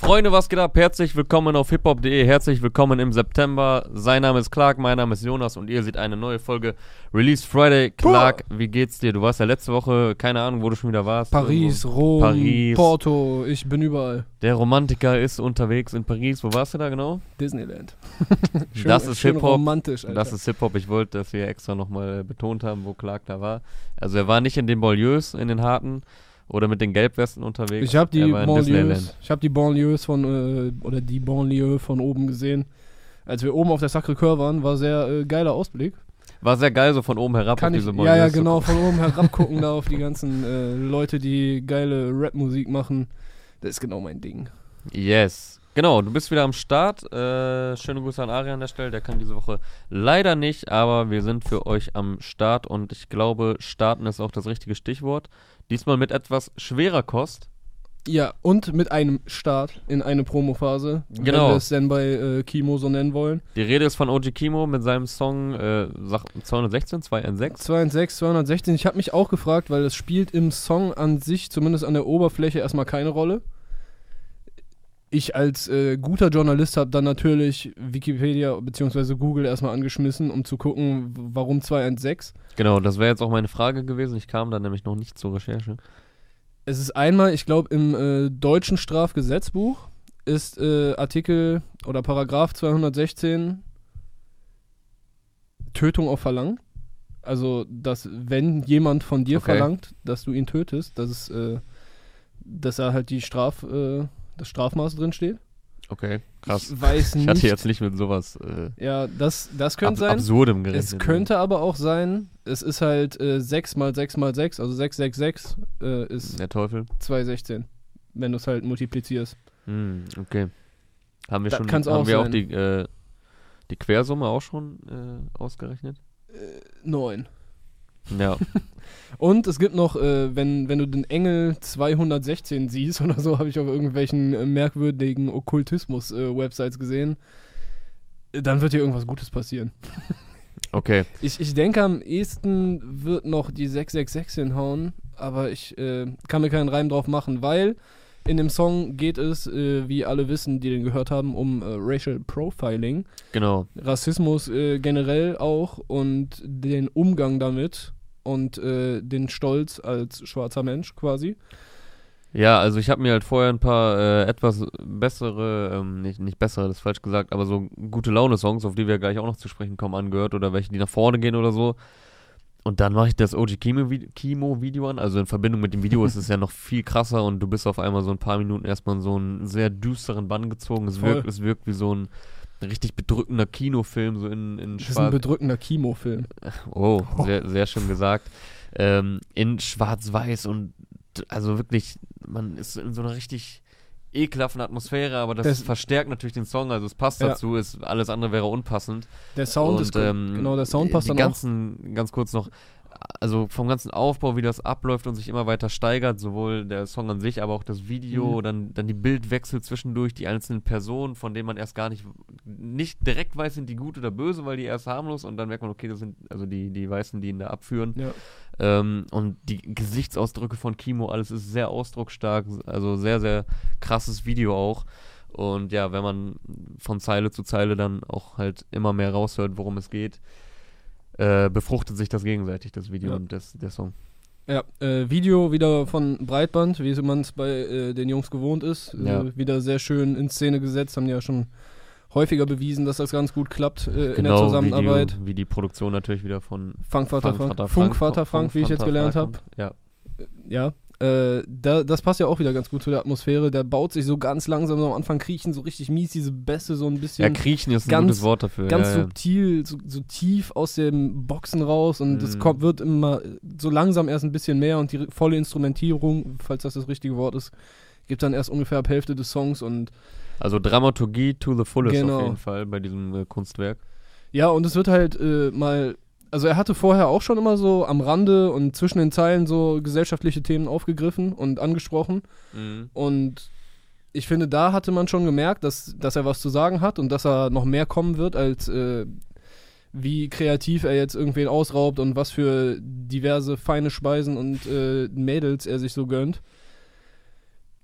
Freunde, was geht ab? Herzlich willkommen auf hiphop.de. Herzlich willkommen im September. Sein Name ist Clark, mein Name ist Jonas und ihr seht eine neue Folge Release Friday. Clark, wie geht's dir? Du warst ja letzte Woche, keine Ahnung, wo du schon wieder warst. Paris, Irgendwo. Rom, Paris. Porto, ich bin überall. Der Romantiker ist unterwegs in Paris. Wo warst du da genau? Disneyland. Das ist schön Hip-Hop. romantisch, Alter. Das ist Hip-Hop. Ich wollte, dass wir extra nochmal betont haben, wo Clark da war. Also er war nicht in den Banlieues, in den harten oder mit den Gelbwesten unterwegs. ich habe die Banlieues, ich habe die Banlieues von äh, oder die Banlieue von oben gesehen. Als wir oben auf der Sacré-Cœur waren, war sehr äh, geiler Ausblick. War sehr geil, so von oben herab Kann auf ich, diese ja, ja, zu genau, von oben herab gucken da auf die ganzen äh, Leute, die geile Rap-Musik machen. Das ist genau mein Ding. Yes. Genau, du bist wieder am Start. Äh, schöne Grüße an Ari an der Stelle. Der kann diese Woche leider nicht, aber wir sind für euch am Start und ich glaube, starten ist auch das richtige Stichwort. Diesmal mit etwas schwerer Kost. Ja, und mit einem Start in eine Promophase, wenn Genau. wir es denn bei äh, Kimo so nennen wollen. Die Rede ist von OG Kimo mit seinem Song äh, sag- 216, 216. 206, 216. Ich habe mich auch gefragt, weil es spielt im Song an sich, zumindest an der Oberfläche, erstmal keine Rolle. Ich als äh, guter Journalist habe dann natürlich Wikipedia bzw. Google erstmal angeschmissen, um zu gucken, warum 216. Genau, das wäre jetzt auch meine Frage gewesen. Ich kam da nämlich noch nicht zur Recherche. Es ist einmal, ich glaube, im äh, deutschen Strafgesetzbuch ist äh, Artikel oder Paragraph 216 Tötung auf Verlangen. Also, dass wenn jemand von dir Okay. verlangt, dass du ihn tötest, dass es, äh, dass da halt die Straf, äh, das Strafmaß drin steht. Okay, krass. Ich weiß Ich nicht. hatte jetzt nicht mit sowas äh, ja, das, das ab könnte sein. Absurdem gerechnet. Es könnte aber auch sein, es ist halt äh, 6 mal 6 mal 6, also 666 äh, ist Der Teufel. 216, wenn du es halt multiplizierst. Hm, okay. Haben wir Das schon haben auch wir auch die, äh, die Quersumme auch schon äh, ausgerechnet? 9. Ja. Und es gibt noch, äh, wenn, wenn du den Engel 216 siehst oder so, habe ich auf irgendwelchen äh, merkwürdigen Okkultismus-Websites gesehen, äh, dann wird hier irgendwas Gutes passieren. Okay. Ich, ich denke, am ehesten wird noch die 666 hinhauen, aber ich äh, kann mir keinen Reim drauf machen, weil in dem Song geht es, äh, wie alle wissen, die den gehört haben, um äh, Racial Profiling. Genau. Rassismus äh, generell auch und den Umgang damit und äh, den Stolz als schwarzer Mensch quasi. Ja, also ich habe mir halt vorher ein paar äh, etwas bessere, ähm, nicht, nicht bessere, das ist falsch gesagt, aber so gute Laune-Songs, auf die wir gleich auch noch zu sprechen kommen, angehört oder welche, die nach vorne gehen oder so. Und dann mache ich das OG Kimo-Vi- Kimo-Video an. Also in Verbindung mit dem Video ist es ja noch viel krasser und du bist auf einmal so ein paar Minuten erstmal in so einen sehr düsteren Bann gezogen. Es Voll. wirkt, es wirkt wie so ein richtig bedrückender Kinofilm, so in, in Das ist ein bedrückender Kimo-Film. Oh, sehr, sehr schön gesagt. Ähm, in schwarz-weiß und also wirklich, man ist in so einer richtig ekelhaften Atmosphäre, aber das, Das- verstärkt natürlich den Song, also es passt Ja. dazu, ist, alles andere wäre unpassend. Der Sound und, ist gut. ähm, genau, der Sound passt die dann ganzen, ganz kurz noch, also vom ganzen Aufbau, wie das abläuft und sich immer weiter steigert, sowohl der Song an sich, aber auch das Video, Mhm. dann, dann die Bildwechsel zwischendurch, die einzelnen Personen, von denen man erst gar nicht, nicht direkt weiß, sind die gut oder böse, weil die erst harmlos und dann merkt man, okay, das sind also die, die Weißen, die ihn da abführen. Ja. Ähm, und die Gesichtsausdrücke von Kimo, alles ist sehr ausdrucksstark, also sehr, sehr krasses Video auch. Und ja, wenn man von Zeile zu Zeile dann auch halt immer mehr raushört, worum es geht, äh, befruchtet sich das gegenseitig, das Video Ja. und das, der Song. Ja, äh, Video wieder von Breitband, wie man es bei äh, den Jungs gewohnt ist. Ja. Äh, wieder sehr schön in Szene gesetzt, haben die ja schon häufiger bewiesen, dass das ganz gut klappt äh, in der Genau, Zusammenarbeit. Wie die, wie die Produktion natürlich wieder von Funkvater Frank, Funkvater Funkvater Frank, Frank, wie ich jetzt gelernt Frank habe. Ja, Ja, äh, da, das passt ja auch wieder ganz gut zu der Atmosphäre. Der baut sich so ganz langsam, so am Anfang kriechen so richtig mies, diese Bässe so ein bisschen ja kriechen ist ein ganz- gutes Wort dafür. ganz ja, ja. subtil, so, so tief aus dem Boxen raus und es Mhm. kommt, wird immer so langsam erst ein bisschen mehr und die volle Instrumentierung, falls das das richtige Wort ist, gibt dann erst ungefähr ab Hälfte des Songs und Also Dramaturgie to the fullest Genau. auf jeden Fall bei diesem äh, Kunstwerk. ja, und es wird halt äh, mal, also er hatte vorher auch schon immer so am Rande und zwischen den Zeilen so gesellschaftliche Themen aufgegriffen und angesprochen und ich finde, da hatte man schon gemerkt, dass, dass er was zu sagen hat und dass er noch mehr kommen wird, als äh, wie kreativ er jetzt irgendwen ausraubt und was für diverse feine Speisen und äh, Mädels er sich so gönnt.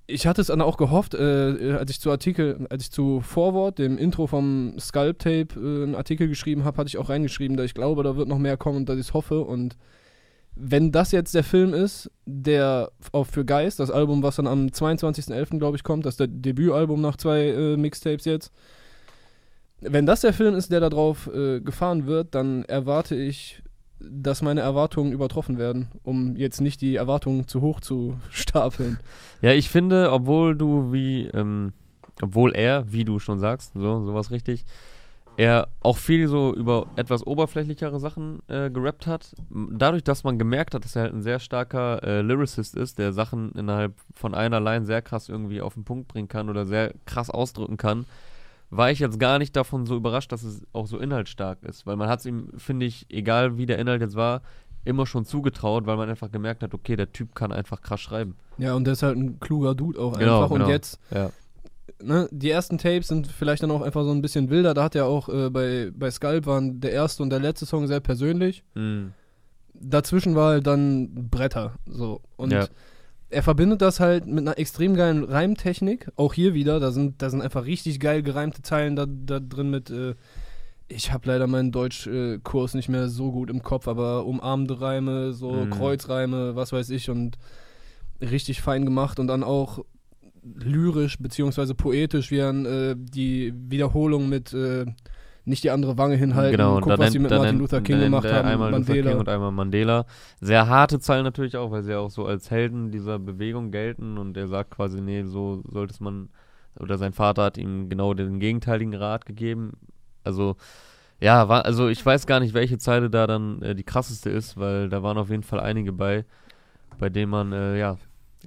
Ich hatte es dann auch gehofft, äh, als ich zu Artikel, als ich zu Forward, dem Intro vom Sculpt Tape, äh, einen Artikel geschrieben habe, hatte ich auch reingeschrieben, dass ich glaube, da wird noch mehr kommen und dass ich es hoffe. Und wenn das jetzt der Film ist, der auch für Geist, das Album, was dann am 22.11. glaube ich kommt, das ist der Debütalbum nach zwei äh, Mixtapes jetzt. Wenn das der Film ist, der da drauf äh, gefahren wird, dann erwarte ich dass meine Erwartungen übertroffen werden, um jetzt nicht die Erwartungen zu hoch zu stapeln. Ja, ich finde, obwohl du wie, ähm, obwohl er, wie du schon sagst, so, sowas richtig, er auch viel so über etwas oberflächlichere Sachen äh, gerappt hat. Dadurch, dass man gemerkt hat, dass er halt ein sehr starker äh, Lyricist ist, der Sachen innerhalb von einer Line sehr krass irgendwie auf den Punkt bringen kann oder sehr krass ausdrücken kann, war ich jetzt gar nicht davon so überrascht, dass es auch so inhaltsstark ist. Weil man hat es ihm, finde ich, egal wie der Inhalt jetzt war, immer schon zugetraut, weil man einfach gemerkt hat, okay, der Typ kann einfach krass schreiben. Ja, und der ist halt ein kluger Dude auch genau, einfach. Genau. Und jetzt, ja. ne, die ersten Tapes sind vielleicht dann auch einfach so ein bisschen wilder. Da hat er auch äh, bei, bei Sculp waren der erste und der letzte Song sehr persönlich. Mhm. Dazwischen war halt dann Bretter. So. Und ja er verbindet das halt mit einer extrem geilen Reimtechnik. Auch hier wieder, da sind, da sind einfach richtig geil gereimte Zeilen da, da drin mit. Äh, ich habe leider meinen Deutschkurs äh, nicht mehr so gut im Kopf, aber umarmende Reime, so mhm. Kreuzreime, was weiß ich, und richtig fein gemacht und dann auch lyrisch beziehungsweise poetisch, wie er äh, die Wiederholung mit äh, nicht die andere Wange hinhalten. Genau, Guck, was nennt, sie mit Martin Luther King gemacht haben. Einmal Mandela. Luther King und einmal Mandela. Sehr harte Zeilen natürlich auch, weil sie ja auch so als Helden dieser Bewegung gelten und er sagt quasi, nee, so sollte es man, oder sein Vater hat ihm genau den gegenteiligen Rat gegeben. Also, ja, war, also ich weiß gar nicht, welche Zeile da dann äh, die krasseste ist, weil da waren auf jeden Fall einige bei, bei denen man, äh, ja,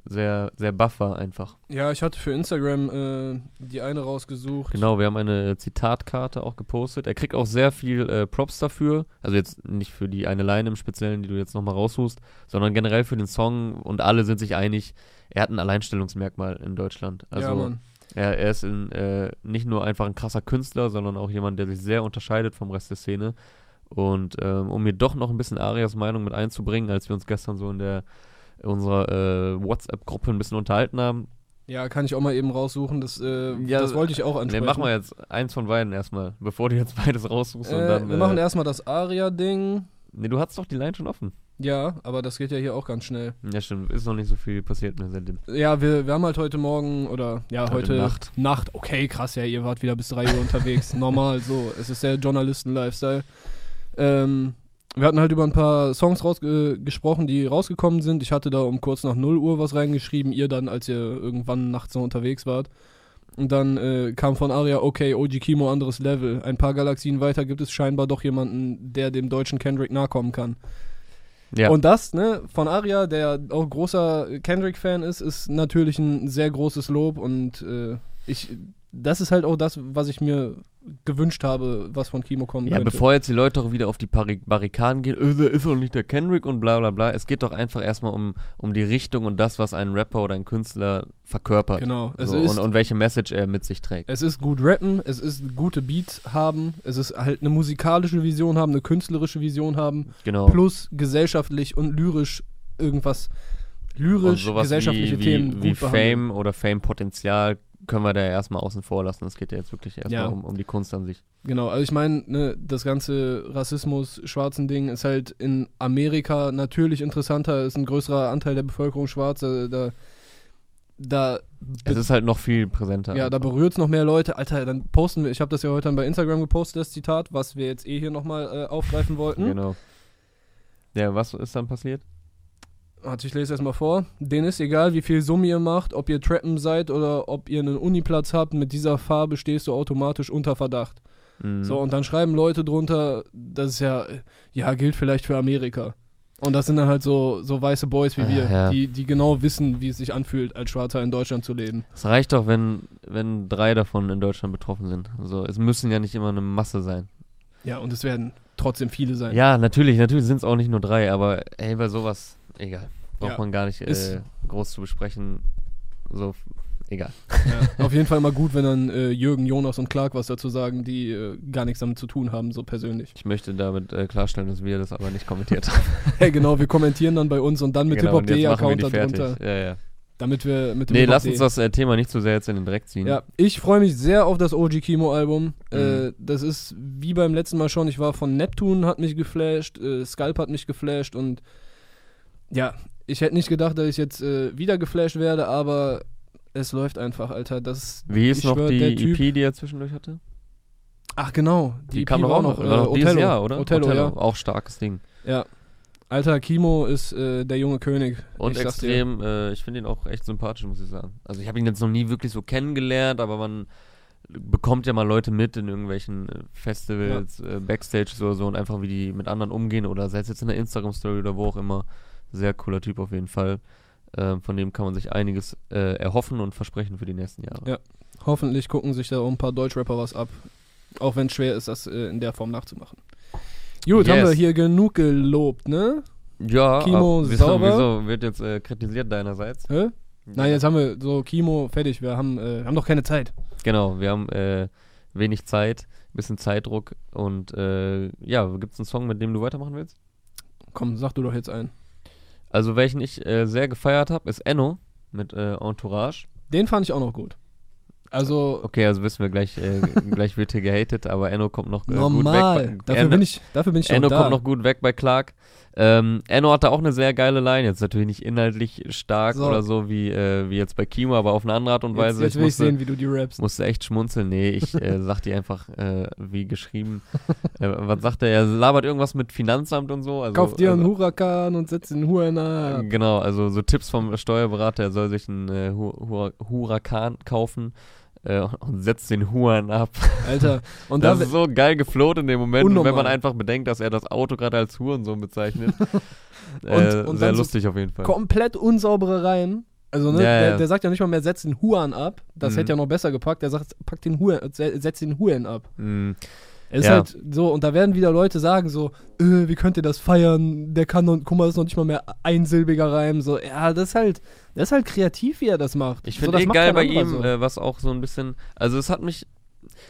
sehr, sehr buff war einfach. Ja, ich hatte für Instagram äh, die eine rausgesucht. Genau, wir haben eine Zitatkarte auch gepostet. Er kriegt auch sehr viel äh, Props dafür. Also jetzt nicht für die eine Line im Speziellen, die du jetzt nochmal raussuchst, sondern generell für den Song und alle sind sich einig, er hat ein Alleinstellungsmerkmal in Deutschland. Also ja, Mann. Er, er ist in, äh, nicht nur einfach ein krasser Künstler, sondern auch jemand, der sich sehr unterscheidet vom Rest der Szene. Und ähm, um mir doch noch ein bisschen Arias Meinung mit einzubringen, als wir uns gestern so in der unserer äh, WhatsApp-Gruppe ein bisschen unterhalten haben. Ja, kann ich auch mal eben raussuchen. Das, äh, ja, das wollte ich auch ansprechen. Ne, machen wir jetzt eins von beiden erstmal, bevor du jetzt beides raussuchst. Äh, dann, wir äh, machen erstmal das Aria-Ding. Ne, du hattest doch die Line schon offen. Ja, aber das geht ja hier auch ganz schnell. Ja, stimmt. Ist noch nicht so viel passiert mehr seitdem. Ja, wir, wir haben halt heute Morgen oder ja, heute, heute Nacht. Nacht. Okay, krass, ja, ihr wart wieder bis 3 Uhr unterwegs. Normal, so. Es ist der Journalisten-Lifestyle. Ähm, wir hatten halt über ein paar Songs äh, gesprochen, die rausgekommen sind. Ich hatte da um kurz nach 0 Uhr was reingeschrieben, ihr dann, als ihr irgendwann nachts noch unterwegs wart. Und dann äh, kam von Aria, okay, OG Kimo, anderes Level. Ein paar Galaxien weiter gibt es scheinbar doch jemanden, der dem deutschen Kendrick nahe kommen kann. Ja. Und das, ne, von Aria, der auch großer Kendrick-Fan ist, ist natürlich ein sehr großes Lob und äh, ich das ist halt auch das, was ich mir gewünscht habe, was von Kimo kommen ja, könnte. bevor jetzt die Leute auch wieder auf die Barrikaden gehen, der ist doch nicht der Kendrick und bla bla bla. Es geht doch einfach erstmal um, um die Richtung und das, was ein Rapper oder ein Künstler verkörpert. Genau. So, ist, und, und welche Message er mit sich trägt. Es ist gut rappen, es ist gute Beats haben, es ist halt eine musikalische Vision haben, eine künstlerische Vision haben. Genau. Plus gesellschaftlich und lyrisch irgendwas lyrisch, gesellschaftliche wie, Themen. Wie, wie Fame oder Fame-Potenzial können wir da erstmal außen vor lassen. Es geht ja jetzt wirklich erstmal ja. um, um die Kunst an sich. Genau, also ich meine, ne, das ganze Rassismus, schwarzen Ding ist halt in Amerika natürlich interessanter, ist ein größerer Anteil der Bevölkerung schwarz. Da, da, da es ist halt noch viel präsenter. Ja, da berührt es noch mehr Leute. Alter, dann posten wir, ich habe das ja heute dann bei Instagram gepostet, das Zitat, was wir jetzt eh hier nochmal äh, aufgreifen wollten. Genau. Ja, was ist dann passiert? Warte, ich lese erstmal vor. Denen ist egal, wie viel Summe ihr macht, ob ihr Trappen seid oder ob ihr einen Uniplatz habt, mit dieser Farbe stehst du automatisch unter Verdacht. Mhm. So, und dann schreiben Leute drunter, das ist ja, ja, gilt vielleicht für Amerika. Und das sind dann halt so, so weiße Boys wie wir, ja. die, die genau wissen, wie es sich anfühlt, als Schwarzer in Deutschland zu leben. Es reicht doch, wenn, wenn drei davon in Deutschland betroffen sind. Also es müssen ja nicht immer eine Masse sein. Ja, und es werden trotzdem viele sein. Ja, natürlich, natürlich sind es auch nicht nur drei, aber ey, bei sowas, egal. Braucht ja. man gar nicht äh, groß zu besprechen. So, egal. Ja, auf jeden Fall mal gut, wenn dann äh, Jürgen, Jonas und Clark was dazu sagen, die äh, gar nichts damit zu tun haben, so persönlich. Ich möchte damit äh, klarstellen, dass wir das aber nicht kommentiert haben. hey, genau, wir kommentieren dann bei uns und dann mit genau, hiphop.de-Account darunter. Ja, ja. Damit wir mit dem Nee, lass uns das äh, Thema nicht zu sehr jetzt in den Dreck ziehen. Ja, ich freue mich sehr auf das OG Kimo Album. Äh, Mhm. das ist wie beim letzten Mal schon. Ich war von Neptune, hat mich geflasht, äh, Sculp hat mich geflasht und ja, ich hätte nicht gedacht, dass ich jetzt äh, wieder geflasht werde, aber es läuft einfach, Alter. Das, Wie ich noch schwör, die der Typ- EP, die er zwischendurch hatte? Ach genau, Die, EP kam doch war auch noch, äh, noch Othello. Jahr, oder? Othello, ja. Auch starkes Ding. ja. Alter, Kimo ist äh, der junge König. Und ich extrem, äh, ich finde ihn auch echt sympathisch, muss ich sagen. Also ich habe ihn jetzt noch nie wirklich so kennengelernt, aber man bekommt ja mal Leute mit in irgendwelchen äh, Festivals, äh, Backstages oder so und einfach wie die mit anderen umgehen oder sei es jetzt in der Instagram-Story oder wo auch immer. Sehr cooler Typ auf jeden Fall. Ähm, von dem kann man sich einiges äh, erhoffen und versprechen für die nächsten Jahre. Ja. Hoffentlich gucken sich da auch ein paar Deutschrapper was ab. Auch wenn es schwer ist, das äh, in der Form nachzumachen. Gut, Yes. haben wir hier genug gelobt, ne? Ja, Kimo ab- wieso, sauber. wieso wird jetzt äh, kritisiert deinerseits? Hä? Nein, jetzt haben wir so Kimo fertig. Wir haben, äh, haben doch keine Zeit. Genau, wir haben äh, wenig Zeit, bisschen Zeitdruck und äh, ja, gibt es einen Song, mit dem du weitermachen willst? Komm, sag du doch jetzt einen. Also welchen ich äh, sehr gefeiert habe, ist Enno mit äh, Entourage. Den fand ich auch noch gut. Also Okay, also wissen wir gleich, äh, gleich wird hier gehatet, aber Enno kommt noch äh, normal. gut weg. Bei, dafür, Enno, bin ich, dafür bin ich Enno da. kommt noch gut weg bei Clark. Ähm, Enno hatte auch eine sehr geile Line, jetzt natürlich nicht inhaltlich stark So. oder so wie, äh, wie jetzt bei Kimo, aber auf eine andere Art und jetzt, Weise. jetzt will ich musste, sehen, wie du die rappst. musste echt schmunzeln. Nee, ich äh, sag dir einfach, äh, wie geschrieben. äh, was sagt er? Er labert irgendwas mit Finanzamt und so. Also, Kauf dir einen also, Huracan und setz den Huren ab. Genau, also so Tipps vom Steuerberater, er soll sich einen äh, Hu Hu Huracan kaufen äh, und setzt den Huan ab. Alter. Und da, Das ist so geil gefloht in dem Moment, und wenn man einfach bedenkt, dass er das Auto gerade als Hurensohn bezeichnet. äh, Und- und sehr dann so lustig auf jeden Fall. komplett unsaubere Reihen. Also, ne, Ja, der, ja. der sagt ja nicht mal mehr, setz den Huan ab. Das Mhm. hätte ja noch besser gepackt. Der sagt, pack den Huan, se- setz den Huan ab. Mm, Es ist Ja. halt so, und da werden wieder Leute sagen so, äh, wie könnt ihr das feiern? Der kann noch, guck mal, das ist noch nicht mal mehr einsilbiger Reim. So, ja, das ist halt, das ist halt kreativ, wie er das macht. Ich so, finde das eh geil bei ihm, so. äh, was auch so ein bisschen, also es hat mich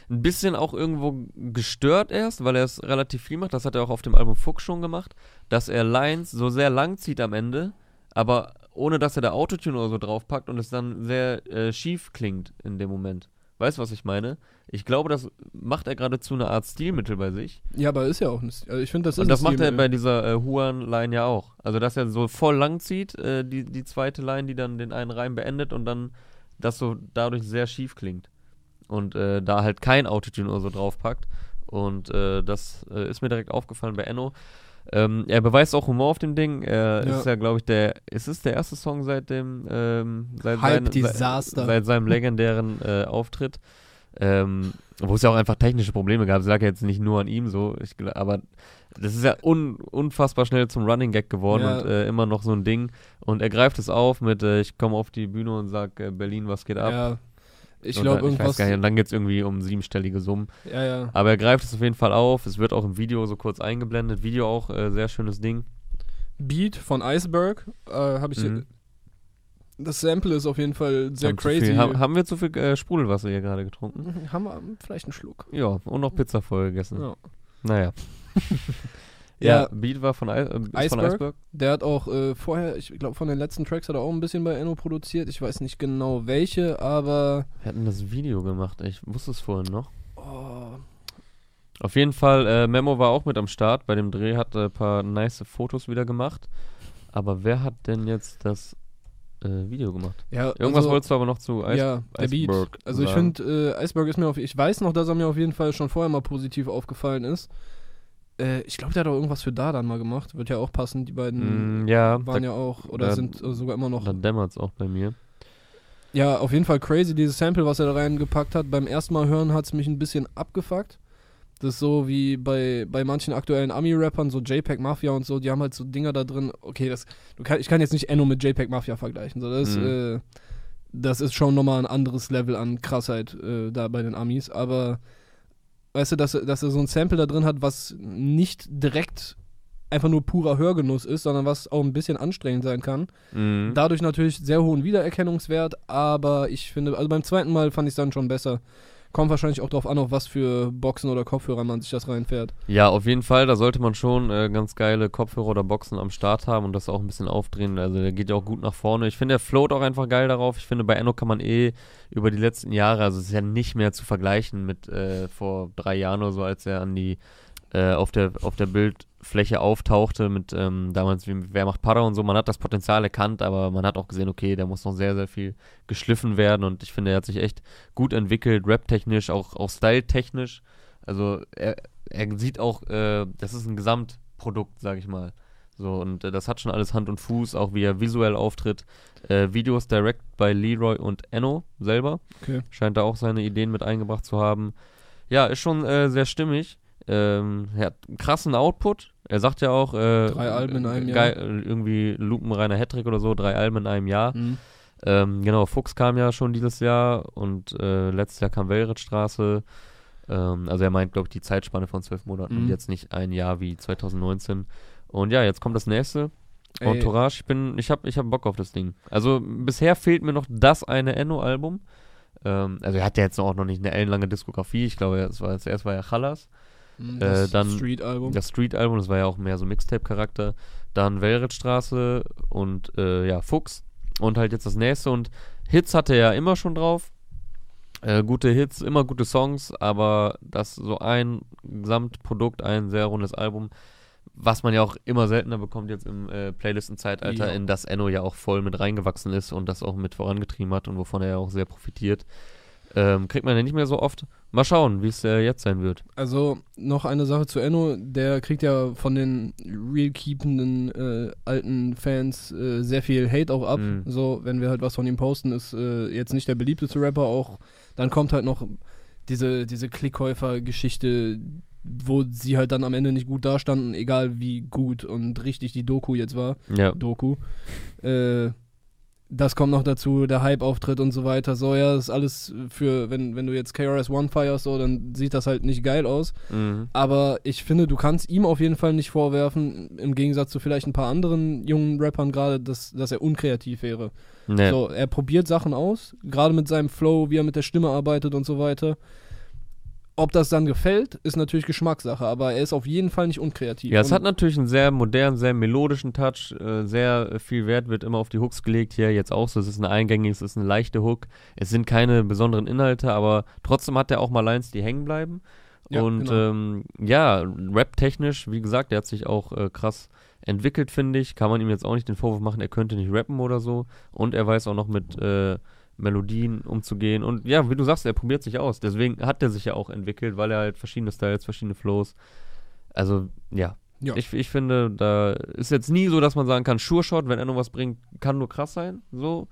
ein bisschen auch irgendwo gestört erst, weil er es relativ viel macht, das hat er auch auf dem Album Fuchs schon gemacht, dass er Lines so sehr lang zieht am Ende, aber ohne dass er da Autotune oder so draufpackt und es dann sehr äh, schief klingt in dem Moment. Weißt du, was ich meine? Ich glaube, das macht er gerade zu einer Art Stilmittel bei sich. ja, aber ist ja auch nicht. Also ich finde, das ist Und das ein macht er bei dieser äh, Huan-Line ja auch. Also, dass er so voll lang zieht, äh, die, die zweite Line, die dann den einen Reim beendet und dann das so dadurch sehr schief klingt. Und äh, da halt kein Autotune oder so draufpackt. Und äh, das äh, ist mir direkt aufgefallen bei Enno. Ähm, er beweist auch Humor auf dem Ding. Er Ja. ist ja, glaube ich, der. Ist es der erste Song seit dem. Ähm, seit, Hype seinen- Disaster. Seit, seinem legendären äh, Auftritt. Ähm, wo es ja auch einfach technische Probleme gab. Es lag ja jetzt nicht nur an ihm so. Ich, aber das ist ja un, unfassbar schnell zum Running Gag geworden Ja. und äh, immer noch so ein Ding. Und er greift es auf mit: äh, Ich komme auf die Bühne und sag äh, Berlin, was geht ab? Ja. Ich glaube, ich weiß irgendwas. gar nicht, und dann geht es irgendwie um siebenstellige Summen. Ja, ja. Aber er greift es auf jeden Fall auf. Es wird auch im Video so kurz eingeblendet. Video auch äh, sehr schönes Ding. Beat von Iceberg. Äh, habe ich. Mhm. Das Sample ist auf jeden Fall sehr haben, crazy. Viel, haben, haben wir zu viel äh, Sprudelwasser hier gerade getrunken? Mhm, Haben wir vielleicht einen Schluck. Ja, und noch Pizza voll gegessen. Ja. Naja. Ja. ja, Beat war von, I äh, ist von Iceberg? Iceberg. Der hat auch äh, vorher, ich glaube, von den letzten Tracks hat er auch ein bisschen bei Enno produziert. Ich weiß nicht genau welche, aber. Wir hatten das Video gemacht. Ich wusste es vorhin noch. Oh, Auf jeden Fall, äh, Memo war auch mit am Start. Bei dem Dreh hat er ein paar nice Fotos wieder gemacht. Aber wer hat denn jetzt das äh, Video gemacht? ja, Irgendwas also, wolltest du aber noch zu Ice Ja, der Beat. Iceberg Also ich finde, äh, Iceberg ist mir auf. Ich weiß noch, dass er mir auf jeden Fall schon vorher mal positiv aufgefallen ist. Äh, ich glaube, der hat auch irgendwas für da dann mal gemacht. Wird ja auch passen. Die beiden Mm, ja, waren da, ja auch oder da- sind äh, sogar immer noch. da dämmert es auch bei mir. Ja, auf jeden Fall crazy, dieses Sample, was er da reingepackt hat. Beim ersten Mal hören hat es mich ein bisschen abgefuckt. Das ist so wie bei, bei manchen aktuellen Ami-Rappern, so JPEG Mafia und so, die haben halt so Dinger da drin. Okay, das, kann, ich kann jetzt nicht Enno mit JPEG Mafia vergleichen. So, das, Mhm. äh, das ist schon nochmal ein anderes Level an Krassheit äh, da bei den Amis. Aber weißt du, dass, er- dass er so ein Sample da drin hat, was nicht direkt einfach nur purer Hörgenuss ist, sondern was auch ein bisschen anstrengend sein kann. Mhm. Dadurch natürlich sehr hohen Wiedererkennungswert, aber ich finde, also beim zweiten Mal fand ich es dann schon besser. Kommt wahrscheinlich auch darauf an, auf was für Boxen oder Kopfhörer man sich das reinfährt. Ja, auf jeden Fall, da sollte man schon äh, ganz geile Kopfhörer oder Boxen am Start haben und das auch ein bisschen aufdrehen. Also der geht ja auch gut nach vorne. Ich finde, der float auch einfach geil darauf. Ich finde, bei Enno kann man eh über die letzten Jahre, also es ist ja nicht mehr zu vergleichen mit äh, vor drei Jahren oder so, als er an die äh, auf der auf der Bildfläche auftauchte mit ähm, damals wie Wer macht Para und so. Man hat das Potenzial erkannt, aber man hat auch gesehen, okay, der muss noch sehr, sehr viel geschliffen werden und ich finde, er hat sich echt gut entwickelt, rap-technisch, auch, auch style-technisch. Also er, er sieht auch, äh, das ist ein Gesamtprodukt, sag ich mal. So, und äh, das hat schon alles Hand und Fuß, auch wie er visuell auftritt. Äh, Videos direct bei Leroy und Enno selber. Okay. Scheint da auch seine Ideen mit eingebracht zu haben. Ja, ist schon äh, sehr stimmig. Ähm, er hat einen krassen Output. Er sagt ja auch, äh, Drei Alben in einem geil, irgendwie lupenreiner Hattrick oder so, drei Alben in einem Jahr. Mhm. Ähm, genau, Fuchs kam ja schon dieses Jahr und äh, letztes Jahr kam Wellrittstraße. Ähm, also er meint, glaube ich, die Zeitspanne von zwölf Monaten Mhm. und jetzt nicht ein Jahr wie 2019. Und ja, jetzt kommt das nächste. Ey. Entourage, ich bin, ich habe ich hab Bock auf das Ding. Also bisher fehlt mir noch das eine Enno-Album. Ähm, also er hat ja jetzt auch noch nicht eine ellenlange Diskografie. Ich glaube, es war, zuerst war ja Chalas. Mhm, Äh, Das dann Street-Album. Das Street-Album, das war ja auch mehr so Mixtape-Charakter. Dann Wellrittstraße und äh, ja, Fuchs. Und halt jetzt das nächste. Und Hits hatte er ja immer schon drauf. Äh, gute Hits, immer gute Songs, aber das so ein Gesamtprodukt, ein sehr rundes Album, was man ja auch immer seltener bekommt jetzt im äh, Playlisten-Zeitalter, Ja. in das Enno ja auch voll mit reingewachsen ist und das auch mit vorangetrieben hat und wovon er ja auch sehr profitiert. Ähm, kriegt man ja nicht mehr so oft. Mal schauen, wie es äh, jetzt sein wird. Also noch eine Sache zu Enno, der kriegt ja von den real-keependen äh, alten Fans äh, sehr viel Hate auch ab. Mhm. So, wenn wir halt was von ihm posten, ist äh, jetzt nicht der beliebteste Rapper auch. Dann kommt halt noch diese, diese Klickhäufer-Geschichte, wo sie halt dann am Ende nicht gut dastanden, egal wie gut und richtig die Doku jetzt war. Ja. Doku. Äh, das kommt noch dazu, der Hype-Auftritt und so weiter. So, ja, das ist alles für, wenn, wenn du jetzt KRS One feierst, so, dann sieht das halt nicht geil aus. Mhm. Aber ich finde, du kannst ihm auf jeden Fall nicht vorwerfen, im Gegensatz zu vielleicht ein paar anderen jungen Rappern gerade, dass, dass er unkreativ wäre. Nee. So, er probiert Sachen aus, gerade mit seinem Flow, wie er mit der Stimme arbeitet und so weiter. Ob das dann gefällt, ist natürlich Geschmackssache, aber er ist auf jeden Fall nicht unkreativ. Ja, es Und- hat natürlich einen sehr modernen, sehr melodischen Touch. Äh, sehr viel Wert wird immer auf die Hooks gelegt. Hier jetzt auch so. Es ist eine eingängige, es ist eine leichte Hook. Es sind keine besonderen Inhalte, aber trotzdem hat er auch mal Lines, die hängen bleiben. Ja, Und genau. ähm, ja, rap-technisch, wie gesagt, der hat sich auch äh, krass entwickelt, finde ich. Kann man ihm jetzt auch nicht den Vorwurf machen, er könnte nicht rappen oder so. Und er weiß auch noch mit äh, Melodien umzugehen. Und ja, wie du sagst, er probiert sich aus. Deswegen hat er sich ja auch entwickelt, weil er halt verschiedene Styles, verschiedene Flows. Also, ja. Ja. Ich, ich finde, da ist jetzt nie so, dass man sagen kann, Sure Shot, wenn er noch was bringt, kann nur krass sein. So.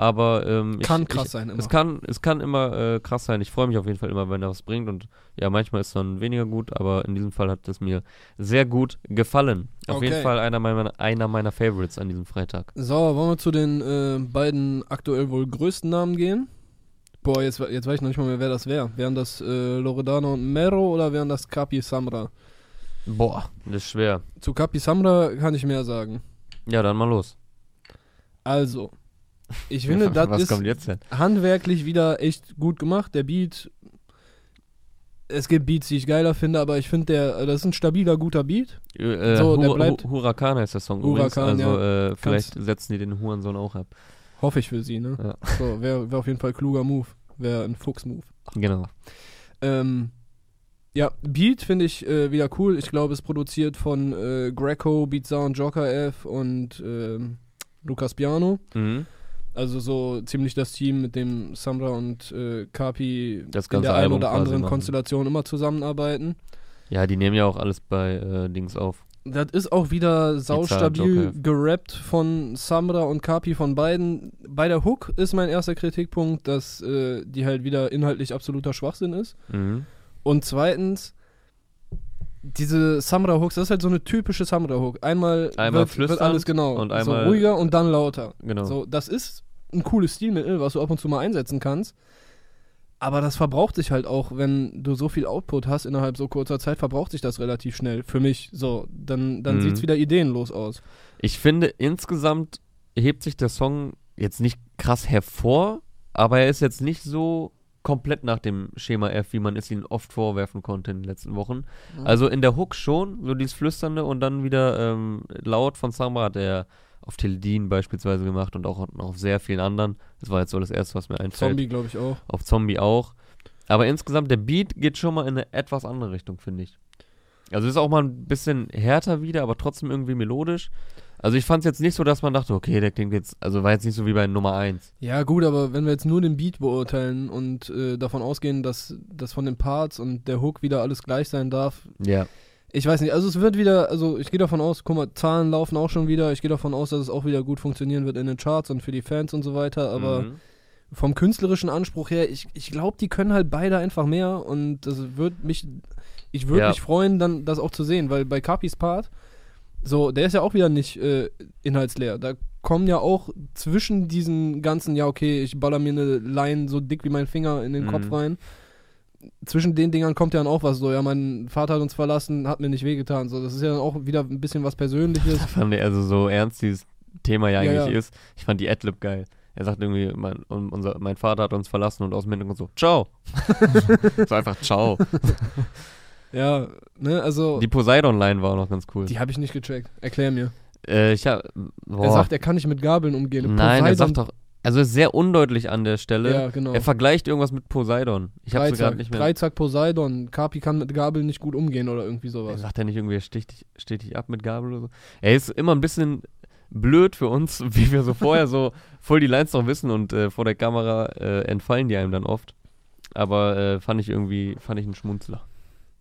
Aber ähm, ich, kann ich, krass sein immer. es kann, es kann immer äh, krass sein. Ich freue mich auf jeden Fall immer, wenn er was bringt. Und ja, manchmal ist es dann weniger gut, aber in diesem Fall hat es mir sehr gut gefallen. Auf Okay. jeden Fall einer meiner, einer meiner Favorites an diesem Freitag. So, wollen wir zu den äh, beiden aktuell wohl größten Namen gehen? Boah, jetzt, jetzt weiß ich noch nicht mal mehr, wer das wäre. Wären das äh, Loredano und Mero oder wären das Capi Samra? Boah, das ist schwer. Zu Capi Samra kann ich mehr sagen. Ja, dann mal los. Also, ich finde, das ist handwerklich wieder echt gut gemacht. Der Beat, es gibt Beats, die ich geiler finde, aber ich finde, der, das ist ein stabiler, guter Beat. Äh, So, der Hu- bleibt- Hu- Huracan heißt der Song Huracan, übrigens. Also äh, vielleicht Kannst- setzen die den Hurensohn auch ab. Hoffe ich für sie, ne? Ja. So, wäre wär auf jeden Fall ein kluger Move. Wäre ein Fuchs-Move. Genau. Ähm, ja, Beat finde ich äh, wieder cool. Ich glaube, es produziert von äh, Greco, Beat Sound, Joker F und ähm, Lukas Piano. Mhm. Also so ziemlich das Team, mit dem Samra und äh, Kapi Das in der einen oder anderen. Konstellation immer zusammenarbeiten. Ja, die nehmen ja auch alles bei äh, Dings auf. Das ist auch wieder saustabil gerappt von Samra und Kapi von beiden. Bei der Hook ist mein erster Kritikpunkt, dass äh, die halt wieder inhaltlich absoluter Schwachsinn ist. Mhm. Und zweitens, diese Samra-Hooks, das ist halt so eine typische Samra-Hook. Einmal, Einmal wird, wird alles genau. und so einmal- ruhiger und dann lauter. Genau. So, das ist ein cooles Stilmittel, was du ab und zu mal einsetzen kannst. Aber das verbraucht sich halt auch, wenn du so viel Output hast innerhalb so kurzer Zeit, verbraucht sich das relativ schnell. Für mich so. Dann, dann Mhm. sieht es wieder ideenlos aus. Ich finde, insgesamt hebt sich der Song jetzt nicht krass hervor, aber er ist jetzt nicht so komplett nach dem Schema F, wie man es ihnen oft vorwerfen konnte in den letzten Wochen. Mhm. Also in der Hook schon, so dieses Flüsternde und dann wieder ähm, laut von Samra hat er auf Teledin beispielsweise gemacht und auch noch auf sehr vielen anderen. Das war jetzt so das erste, was mir einfällt. Zombie, glaube ich, auch. Auf Zombie auch. Aber insgesamt, der Beat geht schon mal in eine etwas andere Richtung, finde ich. Also ist auch mal ein bisschen härter wieder, aber trotzdem irgendwie melodisch. Also ich fand es jetzt nicht so, dass man dachte, okay, der klingt jetzt, also war jetzt nicht so wie bei Nummer 1. Ja, gut, aber wenn wir jetzt nur den Beat beurteilen und äh, davon ausgehen, dass, dass von den Parts und der Hook wieder alles gleich sein darf, Ja. Ich weiß nicht, also es wird wieder, also ich gehe davon aus, guck mal, Zahlen laufen auch schon wieder, ich gehe davon aus, dass es auch wieder gut funktionieren wird in den Charts und für die Fans und so weiter, aber Mhm. vom künstlerischen Anspruch her, ich, ich glaube, die können halt beide einfach mehr und das wird mich, ich würde Ja. mich freuen, dann das auch zu sehen, weil bei Capis Part, so, der ist ja auch wieder nicht äh, inhaltsleer. Da kommen ja auch zwischen diesen ganzen, ja, okay, ich baller mir eine Line so dick wie mein Finger in den Mhm. Kopf rein. Zwischen den Dingern kommt ja dann auch was so, ja, mein Vater hat uns verlassen, hat mir nicht wehgetan. So, das ist ja dann auch wieder ein bisschen was Persönliches. Fand ich also so ernst dieses Thema ja Ja, eigentlich ja. ist. Ich fand die Adlib geil. Er sagt irgendwie, mein, un- unser, mein Vater hat uns verlassen und aus dem Hintergrund so, ciao. so einfach ciao. ja, ne, also, Die die, Poseidon-Line war auch noch ganz cool. habe ich nicht gecheckt. Erklär mir. Äh, ich hab, boah. Er sagt, er kann nicht mit Gabeln umgehen. Nein, er Poseidon- sagt doch, also ist sehr undeutlich an der Stelle. Ja, genau. Er vergleicht irgendwas mit Poseidon. Ich hab's so gerade nicht mehr. Dreizack Poseidon. Kapi kann mit Gabeln nicht gut umgehen oder irgendwie Er sowas. sagt er nicht irgendwie, er sticht dich, sticht dich ab mit Gabel oder so. Er ist immer ein bisschen blöd für uns, wie wir so vorher so voll die Lines noch wissen und äh, vor der Kamera äh, entfallen die einem dann oft. Aber äh, fand ich irgendwie, fand ich einen Schmunzler.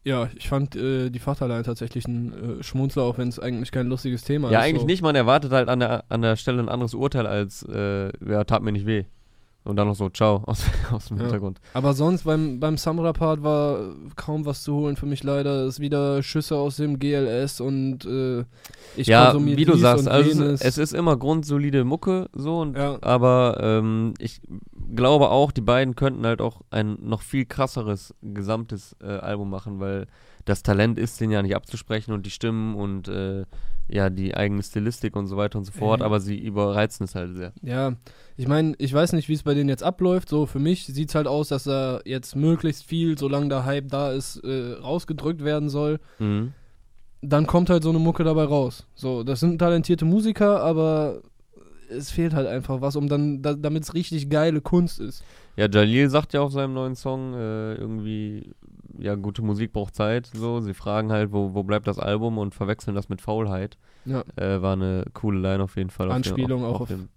Ja, ich fand äh, die Vaterline tatsächlich ein äh, Schmunzler, auch wenn es eigentlich kein lustiges Thema ja, ist. eigentlich so. nicht, man erwartet halt an der, an der Stelle ein anderes Urteil als, äh, ja, tat mir nicht weh. Und dann noch so, ciao, aus, aus dem Ja. Hintergrund. Aber sonst beim, beim Samra-Part war kaum was zu holen für mich leider. Es ist wieder Schüsse aus dem GLS und äh, ich ja, konsumiere wie du sagst, also es ist immer grundsolide Mucke, so, und, Ja. aber ähm, ich glaube auch, die beiden könnten halt auch ein noch viel krasseres gesamtes äh, Album machen, weil das Talent ist denen ja nicht abzusprechen und die Stimmen und äh, ja, die eigene Stilistik und so weiter und so fort, Ey. aber sie überreizen es halt sehr. Ja, ich meine, ich weiß nicht, wie es bei denen jetzt abläuft. So, für mich sieht es halt aus, dass da jetzt möglichst viel, solange der Hype da ist, äh, rausgedrückt werden soll. Mhm. Dann kommt halt so eine Mucke dabei raus. So, das sind talentierte Musiker, aber es fehlt halt einfach was, um dann, da, damit es richtig geile Kunst ist. Ja, Jalil sagt ja auf seinem neuen Song äh, irgendwie, ja, gute Musik braucht Zeit, so. Sie fragen halt, wo, wo bleibt das Album und verwechseln das mit Faulheit. Ja, Äh, war eine coole Line auf jeden Fall. auf dem- Anspielung auch auf dem,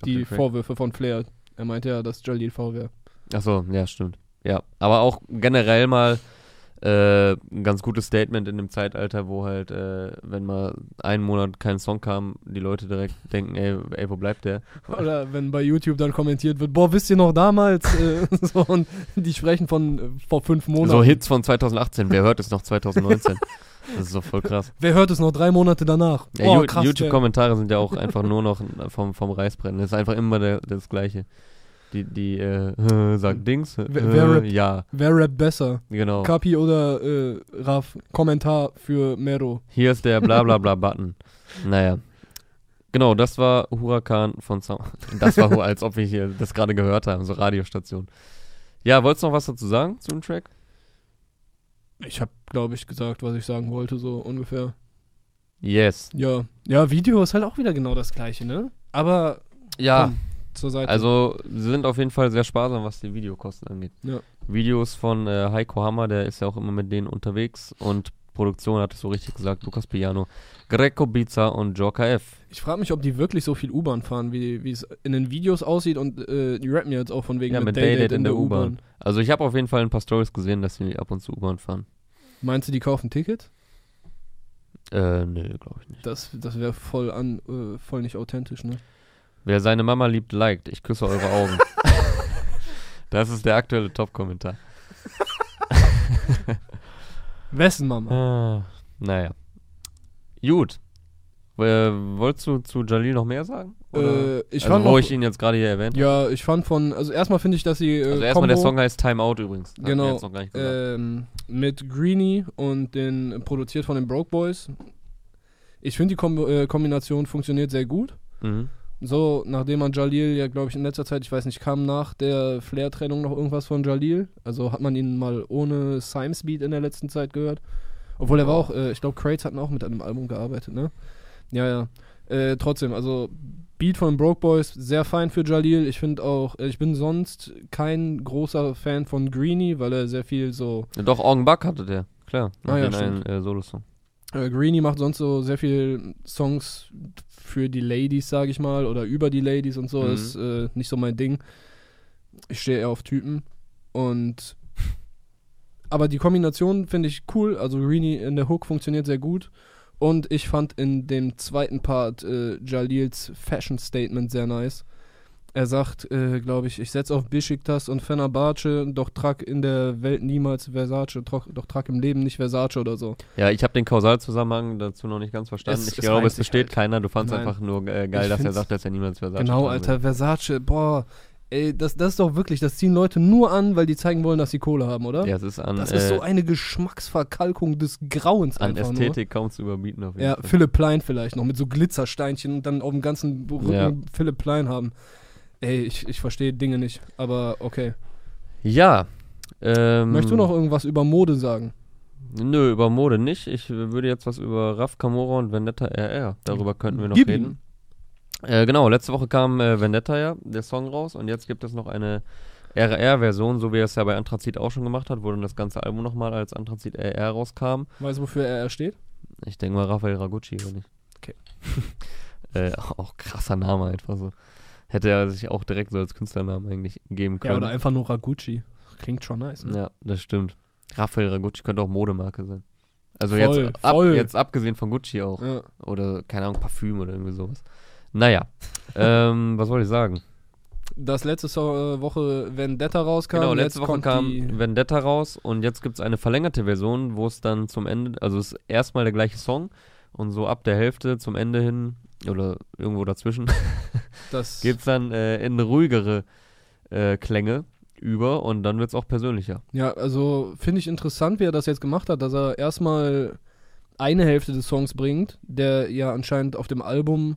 auf die. Vorwürfe von Flair. Er meinte ja, dass Jalil V wäre. Achso, ja, stimmt. Ja, aber auch generell mal äh, ein ganz gutes Statement in dem Zeitalter, wo halt, äh, wenn mal einen Monat kein Song kam, die Leute direkt denken, ey, ey wo bleibt der? Oder wenn bei YouTube dann kommentiert wird, boah, wisst ihr noch damals? äh, so, und die sprechen von äh, vor fünf Monaten. So Hits von 2018, wer hört es noch 2019? Das ist doch voll krass. Wer hört es noch drei Monate danach? Ja, krass, der- YouTube-Kommentare sind ja auch einfach nur noch vom, vom Reisbrennen. Das ist einfach immer der, das Gleiche. Die, die, äh, sagt Dings, äh, Wer- rappt? ja, Wer rappt besser? genau. Kapi oder äh, Raf? Kommentar für Mero. Hier ist der Blablabla-Button. naja. Genau, das war Huracan von Sound. Das war, als ob wir hier das gerade gehört haben, so Radiostation. Ja, wolltest du noch was dazu sagen zu dem Track? Ich habe, glaube ich, gesagt, was ich sagen wollte, so ungefähr. Yes. Ja. Ja, Video ist halt auch wieder genau das gleiche, ne? Aber Ja, komm, zur Seite. also sie sind auf jeden Fall sehr sparsam, was die Videokosten angeht. Ja. Videos von äh, Heiko Hammer, der ist ja auch immer mit denen unterwegs und Produktion hat es so richtig gesagt, Lukas Piano, Greco Pizza und Joker F. Ich frage mich, ob die wirklich so viel U-Bahn fahren, wie wie es in den Videos aussieht und äh, die rappen ja jetzt auch von wegen Ja, mit Daydate in der U-Bahn. Also ich habe auf jeden Fall ein paar Stories gesehen, dass sie ab und zu U-Bahn fahren. Meinst du, die kaufen Ticket? Äh, nö, glaube ich nicht. Das, das wäre voll an, äh, voll nicht authentisch, ne? Wer seine Mama liebt, liked. Ich küsse eure Augen. das ist der aktuelle Top-Kommentar. Wessen Mama? Ah, naja. Gut. Äh, wolltest du zu Jalil noch mehr sagen? Äh, ich also, fand wo noch, ich ihn jetzt gerade hier erwähnt habe. Ja, ich fand von, also erstmal finde ich, dass sie. Äh, Also erstmal der Song heißt Time Out übrigens. Wir Genau. Ähm, mit Greenie und den produziert von den Broke Boys. Ich finde die Kombo äh, Kombination funktioniert sehr gut. mhm. So, nachdem man Jalil ja, glaube ich, in letzter Zeit, ich weiß nicht, kam nach der Flair-Trennung noch irgendwas von Jalil. Also hat man ihn mal ohne Simes Beat in der letzten Zeit gehört. Obwohl er war auch, äh, ich glaube, Crates hatten auch mit einem Album gearbeitet, ne? Ja, ja. Äh, trotzdem, also Beat von Broke Boys, sehr fein für Jalil. Ich finde auch, äh, ich bin sonst kein großer Fan von Greenie, weil er sehr viel so. Ja, doch, Augen Buck hatte der, klar. Ah, ja, einen äh, Solo-Song. Äh, Greenie macht sonst so sehr viel Songs für die Ladies, sage ich mal, oder über die Ladies und so. Mhm. Ist äh, nicht so mein Ding. Ich stehe eher auf Typen. Und. Aber die Kombination finde ich cool. Also Greenie in der Hook funktioniert sehr gut. Und ich fand in dem zweiten Part äh, Jalils Fashion Statement sehr nice. Er sagt, äh, glaube ich, ich setze auf Besiktas und Fenerbahce, doch trag in der Welt niemals Versace, doch, doch trag im Leben nicht Versace oder so. Ja, ich habe den Kausalzusammenhang dazu noch nicht ganz verstanden. Es- ich es glaube, es besteht halt. keiner. Du fandst Nein. einfach nur äh, geil, Ich dass er sagt, dass er niemals Versace Genau, Alter, Versace, boah. Ey, das, das ist doch wirklich, das ziehen Leute nur an, weil die zeigen wollen, dass sie Kohle haben, oder? Ja, es ist an, das äh, ist so eine Geschmacksverkalkung des Grauens an einfach Ästhetik kaum zu überbieten auf jeden Ja, Fall. Philipp Plein vielleicht noch, mit so Glitzersteinchen und dann auf dem ganzen Rücken Ja. Philipp Plein haben. Ey, ich, ich verstehe Dinge nicht, aber okay. Ja. Ähm, Möchtest du noch irgendwas über Mode sagen? Nö, über Mode nicht. Ich würde jetzt was über Raf Camora und Vendetta RR. Darüber könnten wir noch Gib reden. Äh, genau, letzte Woche kam äh, Vendetta ja, der Song raus und jetzt gibt es noch eine RR-Version, so wie er es ja bei Anthrazit auch schon gemacht hat, wo dann das ganze Album nochmal als Anthrazit RR rauskam. Weißt du, wofür er steht? Ich denke mal Raphael Ragucci, oder nicht? Okay. äh, auch krasser Name einfach so. Hätte er sich auch direkt so als Künstlernamen eigentlich geben können. Ja, oder einfach nur Ragucci. Klingt schon nice. Ne? Ja, das stimmt. Raphael Ragucci könnte auch Modemarke sein. Also Voll, jetzt, ab, voll. jetzt abgesehen von Gucci auch. Ja. Oder, keine Ahnung, Parfüm oder irgendwie sowas. Naja, ähm, was wollte ich sagen? Dass letzte äh, Woche Vendetta rauskam. genau, letzte Woche kam Vendetta raus und jetzt gibt es eine verlängerte Version, wo es dann zum Ende, also es ist erstmal der gleiche Song und so ab der Hälfte zum Ende hin oder irgendwo dazwischen geht es dann äh, in ruhigere äh, Klänge über und dann wird es auch persönlicher. Ja, also finde ich interessant, wie er das jetzt gemacht hat, dass er erstmal eine Hälfte des Songs bringt, der ja anscheinend auf dem Album,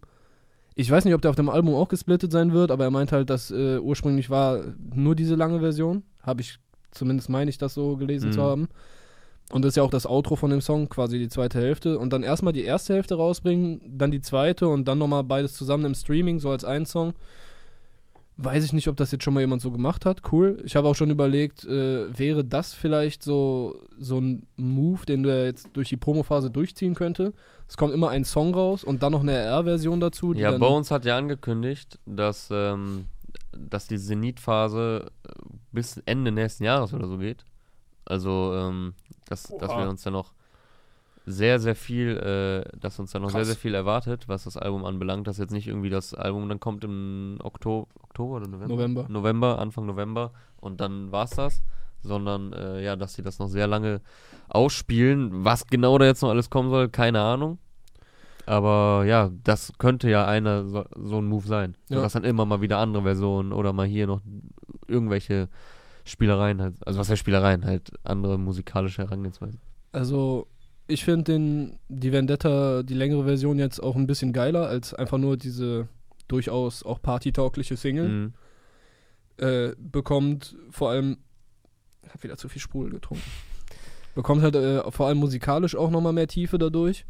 ich weiß nicht, ob der auf dem Album auch gesplittet sein wird, aber er meint halt, dass äh, ursprünglich war nur diese lange Version, habe ich, zumindest meine ich das so gelesen Mhm. zu haben. Und das ist ja auch das Outro von dem Song, quasi die zweite Hälfte. Und dann erstmal die erste Hälfte rausbringen, dann die zweite und dann nochmal beides zusammen im Streaming, so als ein Song. Weiß ich nicht, ob das jetzt schon mal jemand so gemacht hat. Cool. Ich habe auch schon überlegt, äh, wäre das vielleicht so, so ein Move, den der jetzt durch die Promophase durchziehen könnte? Es kommt immer ein Song raus und dann noch eine RR-Version dazu. Ja, Bones hat ja angekündigt, dass, ähm, dass die Zenit-Phase bis Ende nächsten Jahres oder so geht. Also, ähm, dass, dass wir uns dann noch sehr, sehr viel, äh, dass uns dann noch sehr, Krass. sehr viel erwartet, was das Album anbelangt. Dass jetzt nicht irgendwie das Album dann kommt im Oktober, Oktober oder November? November. November, Anfang November und dann war's das. Sondern, äh, ja, dass sie das noch sehr lange ausspielen. Was genau da jetzt noch alles kommen soll, keine Ahnung. Aber ja, das könnte ja einer so, so ein Move sein. Ja. Du hast dann immer mal wieder andere Versionen oder mal hier noch irgendwelche Spielereien halt. Also was heißt Spielereien? Halt andere musikalische Herangehensweise. Also, ich finde den die Vendetta, die längere Version jetzt auch ein bisschen geiler als einfach nur diese durchaus auch partytaugliche Single. Mhm. Äh, bekommt vor allem, ich hab wieder zu viel Sprudel getrunken. Bekommt halt äh, vor allem musikalisch auch nochmal mehr Tiefe dadurch.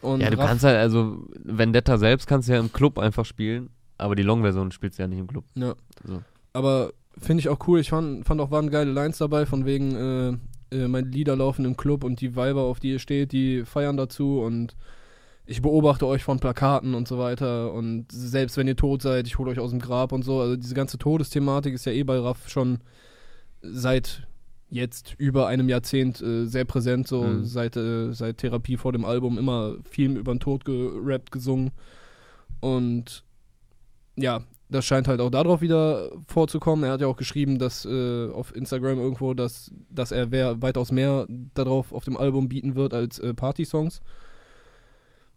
Und Ja, du Raff- kannst halt, also Vendetta selbst kannst du ja im Club einfach spielen, aber die Long-Version spielst du ja nicht im Club. Ja. So. Aber finde ich auch cool. Ich fand, fand auch, waren geile Lines dabei, von wegen, äh, äh, meine Lieder laufen im Club und die Weiber, auf die ihr steht, die feiern dazu und ich beobachte euch von Plakaten und so weiter und selbst wenn ihr tot seid, ich hole euch aus dem Grab und so. Also diese ganze Todesthematik ist ja eh bei Raff schon seit jetzt über einem Jahrzehnt äh, sehr präsent, so Mhm. seit, äh, seit Therapie vor dem Album immer viel über den Tod gerappt, gesungen und ja, das scheint halt auch darauf wieder vorzukommen. Er hat ja auch geschrieben, dass äh, auf Instagram irgendwo, dass, dass er wer, weitaus mehr darauf auf dem Album bieten wird als äh, Party-Songs.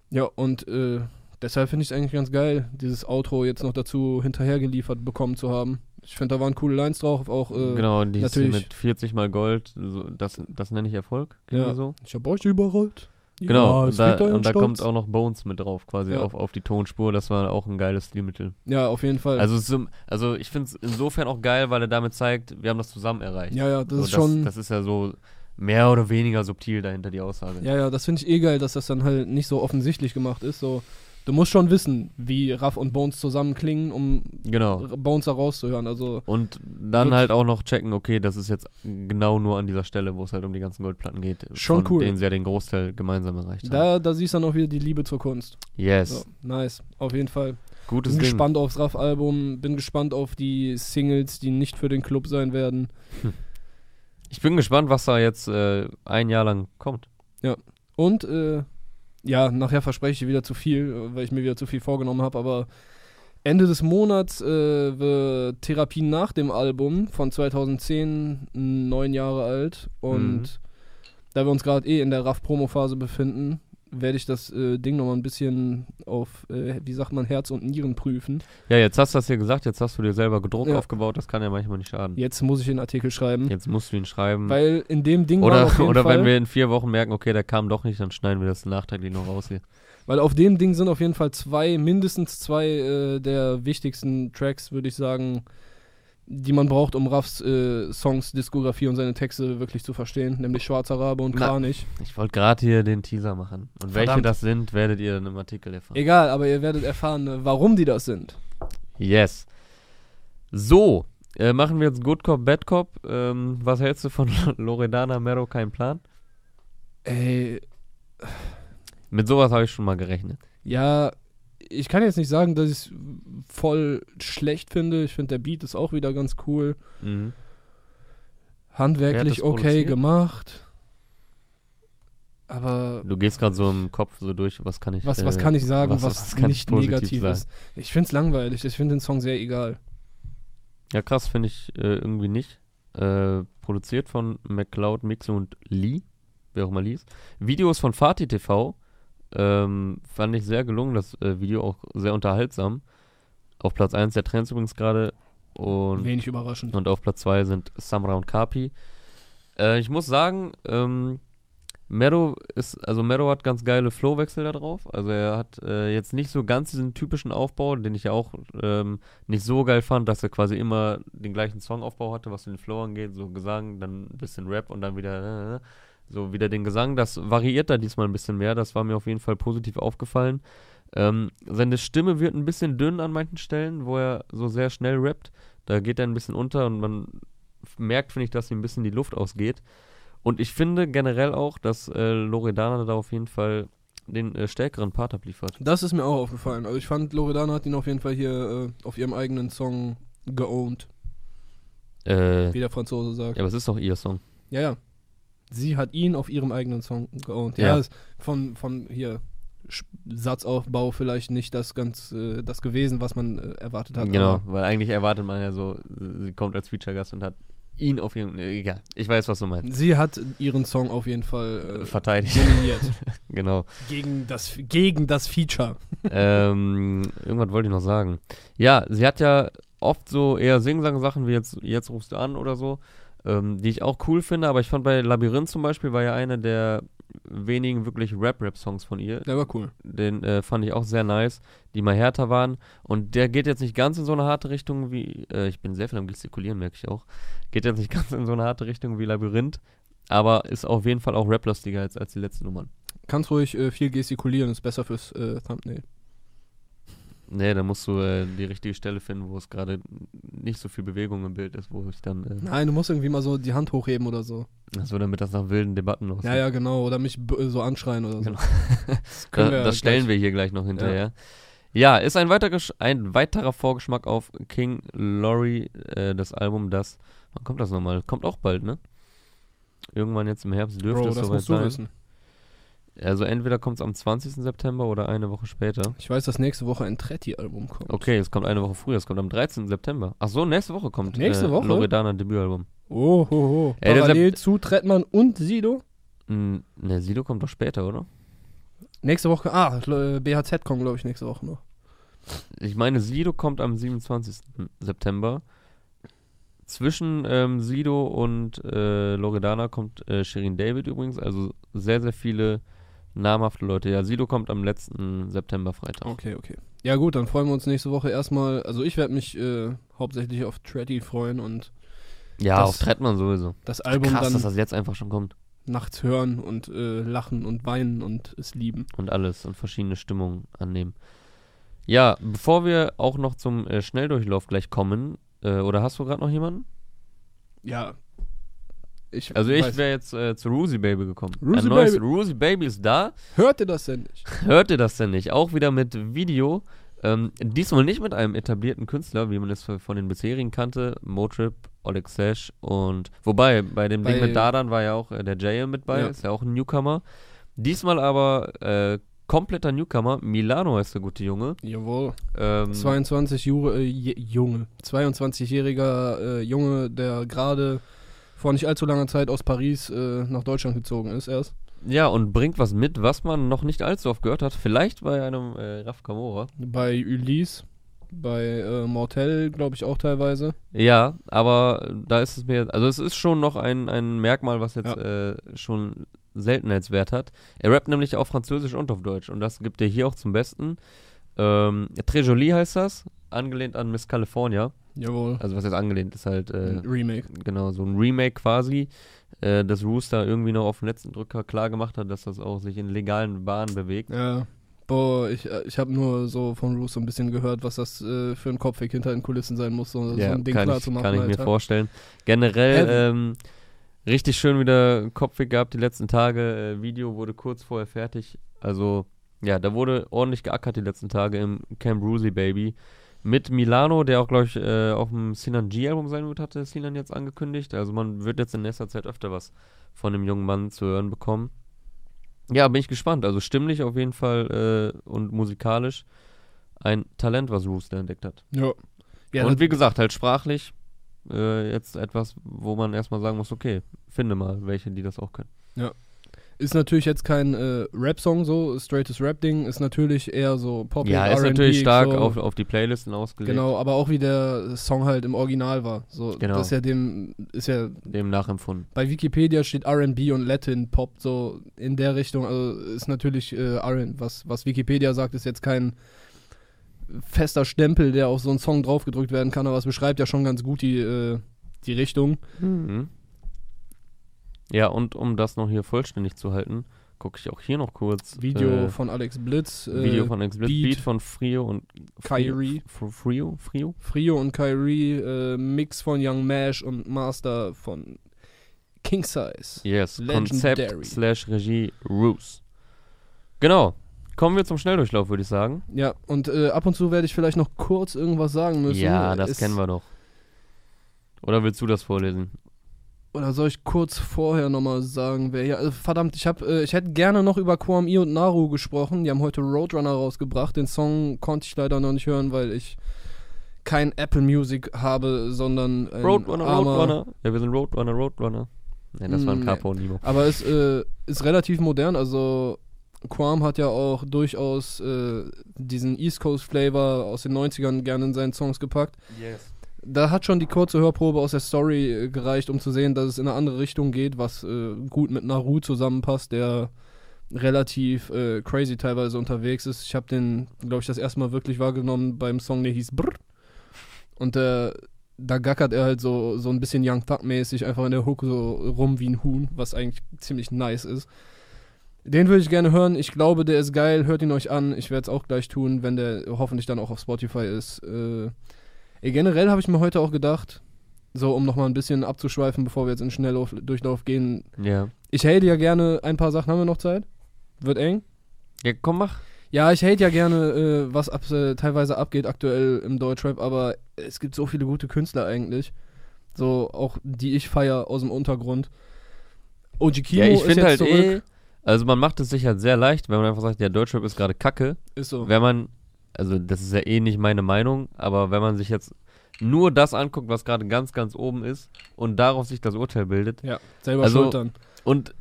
Ja, und äh, deshalb finde ich es eigentlich ganz geil, dieses Outro jetzt noch dazu hinterhergeliefert bekommen zu haben. Ich finde, da waren coole Lines drauf, auch äh, genau, die natürlich- mit 40 mal Gold, so, das, das nenne ich Erfolg. Ja. So. ich hab euch überrollt. Genau, Ja, und da, und da kommt auch noch Bones mit drauf, quasi Ja. auf, auf die Tonspur. Das war auch ein geiles Stilmittel. Ja, auf jeden Fall. Also, ist, also ich finde es insofern auch geil, weil er damit zeigt, wir haben das zusammen erreicht. ja, ja, das So, ist schon. Das ist ja so mehr oder weniger subtil dahinter, die Aussage. Ja, ja, das finde ich eh geil, dass das dann halt nicht so offensichtlich gemacht ist. So, du musst schon wissen, wie Raff und Bones zusammenklingen, um Genau. Bones da rauszuhören. Also, Und dann halt auch noch checken, okay, das ist jetzt genau nur an dieser Stelle, wo es halt um die ganzen Goldplatten geht. Schon von cool. denen sie ja den Großteil gemeinsam erreicht haben. da, da siehst du dann auch wieder die Liebe zur Kunst. Yes. So, nice, auf jeden Fall. Gutes Bin Ding. gespannt aufs Raff-Album, bin gespannt auf die Singles, die nicht für den Club sein werden. Ich bin gespannt, was da jetzt äh, ein Jahr lang kommt. Und, äh, ja, nachher verspreche ich wieder zu viel, äh, weil ich mir wieder zu viel vorgenommen habe, aber Ende des Monats äh, wird Therapie nach dem Album von 2010 neun Jahre alt und Mhm. da wir uns gerade eh in der Raff-Promo-Phase befinden, werde ich das äh, Ding nochmal ein bisschen auf, äh, wie sagt man, Herz und Nieren prüfen. Ja, jetzt hast du das hier gesagt, jetzt hast du dir selber gedruckt Ja. aufgebaut, das kann ja manchmal nicht schaden. Jetzt muss ich den Artikel schreiben, Jetzt musst du ihn schreiben. weil in dem Ding oder oder Fall, wenn wir in vier Wochen merken, okay, der kam doch nicht, dann schneiden wir das nachträglich noch raus hier. Weil auf dem Ding sind auf jeden Fall zwei, mindestens zwei äh, der wichtigsten Tracks, würde ich sagen, die man braucht, um Raffs äh, Songs, Diskografie und seine Texte wirklich zu verstehen, nämlich Schwarzer Rabe und Na. Kranich. Ich wollte gerade hier den Teaser machen. Und welche Verdammt. das sind, werdet ihr dann im Artikel erfahren. Egal, aber ihr werdet erfahren, äh, warum die das sind. Yes. So, äh, machen wir jetzt Good Cop, Bad Cop. Ähm, was hältst du von Loredana Mero, kein Plan? Ey, Mit sowas habe ich schon mal gerechnet. ja, ich kann jetzt nicht sagen, dass ich es voll schlecht finde. Ich finde, der Beat ist auch wieder ganz cool. Mhm. Handwerklich okay produziert? gemacht. Aber Du gehst gerade so im Kopf so durch, was kann ich Was, äh, was kann ich sagen, was- was, was nicht negativ sagen? ist? Ich finde es langweilig. Ich finde den Song sehr egal. Ja, krass, finde ich äh, irgendwie nicht. Äh, produziert von McCloud, Mixo und Lee, wer auch immer Lee ist. Videos von Fatih TV ähm, fand ich sehr gelungen, das äh, Video auch sehr unterhaltsam. Auf Platz 1 der Trends übrigens gerade und, Wenig überraschend. und auf Platz 2 sind Samra und Kapi. Äh, ich muss sagen, ähm, Mero ist, also Mero hat ganz geile Flowwechsel da drauf. Also er hat äh, jetzt nicht so ganz diesen typischen Aufbau, den ich ja auch ähm, nicht so geil fand, dass er quasi immer den gleichen Songaufbau hatte, was den Flow angeht, so Gesang, dann ein bisschen Rap und dann wieder äh, so wieder den Gesang. Das variiert da diesmal ein bisschen mehr. Das war mir auf jeden Fall positiv aufgefallen. Ähm, seine Stimme wird ein bisschen dünn an manchen Stellen, wo er so sehr schnell rappt. Da geht er ein bisschen unter und man merkt, finde ich, dass ihm ein bisschen die Luft ausgeht. Und ich finde generell auch, dass äh, Loredana da auf jeden Fall den äh, stärkeren Part abliefert. Das ist mir auch aufgefallen. Also ich fand, Loredana hat ihn auf jeden Fall hier äh, auf ihrem eigenen Song geowned, Äh, wie der Franzose sagt. ja, aber es ist doch ihr Song. Ja, ja. Sie hat ihn auf ihrem eigenen Song geowned. Ja, Ja. ist von, von hier Satzaufbau vielleicht nicht das ganz äh, das gewesen, was man äh, erwartet hat. Genau, weil eigentlich erwartet man ja so, sie kommt als Feature-Gast und hat ihn auf jeden Fall, egal, ich weiß, was du meinst. Sie hat ihren Song auf jeden Fall äh, Verteidigt, dominiert. genau. gegen, das, gegen das Feature. ähm, irgendwas wollte ich noch sagen. Ja, sie hat ja oft so eher Sing-Sang-Sachen wie jetzt, jetzt rufst du an oder so, ähm, die ich auch cool finde, aber ich fand bei Labyrinth zum Beispiel war ja einer der wenigen wirklich Rap-Rap-Songs von ihr. Der war cool. Den äh, fand ich auch sehr nice, die mal härter waren. Und der geht jetzt nicht ganz in so eine harte Richtung wie, äh, ich bin sehr viel am Gestikulieren, merke ich auch. Geht jetzt nicht ganz in so eine harte Richtung wie Labyrinth, aber ist auf jeden Fall auch raplastiger als, als die letzten Nummern. Kannst ruhig äh, viel gestikulieren, ist besser fürs äh, Thumbnail. Nee, da musst du äh, die richtige Stelle finden, wo es gerade nicht so viel Bewegung im Bild ist, wo ich dann, äh, Nein, du musst irgendwie mal so die Hand hochheben oder so. so damit das nach wilden Debatten aussieht. Ja, ja, genau. Oder mich so anschreien oder so. Genau. Das, Da, wir das stellen wir hier gleich noch hinterher. Ja, ist ein, weiterer Gesch- ein weiterer Vorgeschmack auf King Laurie, äh, das Album, das, wann kommt das nochmal? Kommt auch bald, ne? Irgendwann jetzt im Herbst dürfte Bro, es das soweit musst du sein. wissen. Also entweder kommt es am 20. September oder eine Woche später. Ich weiß, dass nächste Woche ein Tretti-Album kommt. Okay, es kommt eine Woche früher, es kommt am 13. September. Ach so, nächste Woche kommt Nächste äh, Woche? Loredana Debütalbum. Oh, ho, ho. Ey, Parallel zu Trettmann und Sido. Hm, ne, Sido kommt doch später, oder? Nächste Woche, ah, äh, BHZ kommt, glaube ich, nächste Woche noch. Ich meine, Sido kommt am 27. September. Zwischen ähm, Sido und äh, Loredana kommt äh, Shirin David übrigens. Also sehr, sehr viele namhafte Leute. Ja, Sido kommt am letzten September Freitag. Okay, okay. Ja gut, dann freuen wir uns nächste Woche erstmal. Also ich werde mich äh, hauptsächlich auf Treddy freuen und Ja, Das- auf Trettmann sowieso. das Album Krass, dass dann das jetzt einfach schon kommt. nachts hören und äh, lachen und weinen und es lieben. Und alles und verschiedene Stimmungen annehmen. Ja, bevor wir auch noch zum äh, Schnelldurchlauf gleich kommen, äh, oder hast du gerade noch jemanden? Ja. Ich Also ich wäre jetzt äh, zu Rusi Baby gekommen. Rusi Ein neues Baby. Rusi Baby ist da. Hört ihr das denn nicht? Hört ihr das denn nicht? Auch wieder mit Video. Ähm, diesmal nicht mit einem etablierten Künstler, wie man es von den bisherigen kannte. Motrip, Oleg Sash und. Wobei, bei dem Ding Bei- mit Dadan war ja auch äh, der JM mit bei, Ja. ist ja auch ein Newcomer. Diesmal aber äh, kompletter Newcomer. Milano heißt der gute Junge. Jawohl. Ähm, 22 Jure, äh, Junge. 22-jähriger äh, Junge, der gerade vor nicht allzu langer Zeit aus Paris äh, nach Deutschland gezogen ist erst. ja, und bringt was mit, was man noch nicht allzu oft gehört hat. Vielleicht bei einem äh, Raf Kamora. Bei Ulysse, bei äh, Mortel, glaube ich auch teilweise. Ja, aber da ist es mir, also es ist schon noch ein, ein Merkmal, was jetzt äh, schon Seltenheitswert hat. Er rappt nämlich auf Französisch und auf Deutsch und das gibt er hier auch zum Besten. Ähm, Très Jolie heißt das, angelehnt an Miss California. Jawohl. Also was jetzt angelehnt ist halt, äh, Ein Remake. genau, so ein Remake quasi, äh, dass Rooster irgendwie noch auf den letzten Drücker klar gemacht hat, dass das auch sich in legalen Bahnen bewegt. Ja. Boah, ich, äh, ich habe nur so von Roos so ein bisschen gehört, was das äh, für ein Kopfweg hinter den Kulissen sein muss, so, so ein Ding klar ich, zu machen. kann ich mir Alter. vorstellen. Generell ähm, richtig schön wieder Kopfweg gehabt die letzten Tage. Äh, Video wurde kurz vorher fertig. Also ja, da wurde ordentlich geackert die letzten Tage im Camp Rusi Baby. Mit Milano, der auch, glaube ich, äh, auf dem Sinan G-Album sein wird, hatte Sinan jetzt angekündigt. Also man wird jetzt in nächster Zeit öfter was von dem jungen Mann zu hören bekommen. Ja, bin ich gespannt. Also stimmlich auf jeden Fall äh, und musikalisch ein Talent, was Rooster entdeckt hat. Ja. ja und wie gesagt, halt sprachlich äh, jetzt etwas, wo man erstmal sagen muss, okay, finde mal welche, die das auch können. Ist natürlich jetzt kein äh, Rap-Song, so straightes Rap-Ding, ist natürlich eher so Pop ja, ist natürlich stark so. auf, auf die Playlisten ausgelegt. Genau, aber auch wie der Song halt im Original war. So, Genau. Das ist ja dem, ist ja, Dem nachempfunden. bei Wikipedia steht RB und Latin Pop, so in der Richtung. Also ist natürlich äh, R&B, was, was Wikipedia sagt, ist jetzt kein fester Stempel, der auf so einen Song draufgedrückt werden kann, aber es beschreibt ja schon ganz gut die, äh, die Richtung. Mhm. Ja, und um das noch hier vollständig zu halten, gucke ich auch hier noch kurz. Video äh, von Alex Blitz, äh, Video von Explicit Beat, Beat, von Frio und Kyrie. Frio, Frio, Frio? Frio und Kyrie, äh, Mix von Young Mash und Master von King Size. Yes, Legendary. Konzept slash Regie Roos. Genau. Kommen wir zum Schnelldurchlauf, würde ich sagen. Ja, und äh, ab und zu werde ich vielleicht noch kurz irgendwas sagen müssen. Ja, das Es- kennen wir doch. Oder willst du das vorlesen? Oder soll ich kurz vorher nochmal sagen, wer hier. Also, verdammt, ich, hab, äh, ich hätte gerne noch über Kwam I und Naru gesprochen. Die haben heute Roadrunner rausgebracht. Den Song konnte ich leider noch nicht hören, weil ich kein Apple Music habe, sondern. Ein Roadrunner, armer- Roadrunner. Ja, wir sind Roadrunner, Roadrunner. Ne, das war ein Capo und Nemo. Aber es äh, ist relativ modern. Also, Quam hat ja auch durchaus äh, diesen East Coast Flavor aus den 90ern gerne in seinen Songs gepackt. Yes. Da hat schon die kurze Hörprobe aus der Story äh, gereicht, um zu sehen, dass es in eine andere Richtung geht, was äh, gut mit Naru zusammenpasst, der relativ äh, crazy teilweise unterwegs ist. Ich habe den, glaube ich, das erste Mal wirklich wahrgenommen beim Song, der hieß Brr. Und äh, da gackert er halt so, so ein bisschen Young Thug-mäßig einfach in der Hook so rum wie ein Huhn, was eigentlich ziemlich nice ist. Den würde ich gerne hören. Ich glaube, der ist geil. Hört ihn euch an. Ich werde es auch gleich tun, wenn der hoffentlich dann auch auf Spotify ist. Äh, eh, generell habe ich mir heute auch gedacht, so um nochmal ein bisschen abzuschweifen, bevor wir jetzt in Schnelldurchlauf gehen. Ja. Ich hate ja gerne ein paar Sachen. Haben wir noch Zeit? Wird eng? Ja, komm, mach. Ja, ich hate ja gerne, äh, was ab, äh, teilweise abgeht aktuell im Deutschrap, aber es gibt so viele gute Künstler eigentlich. So, auch die ich feier aus dem Untergrund. OG Kimo ja, ich ist finde jetzt halt zurück. eh, also man macht es sich halt sehr leicht, wenn man einfach sagt, ja, Deutschrap ist gerade kacke. Ist so. Wenn man, also das ist ja eh nicht meine Meinung, aber wenn man sich jetzt nur das anguckt, was gerade ganz, ganz oben ist und darauf sich das Urteil bildet. Ja, selber Also- schuld dann. Und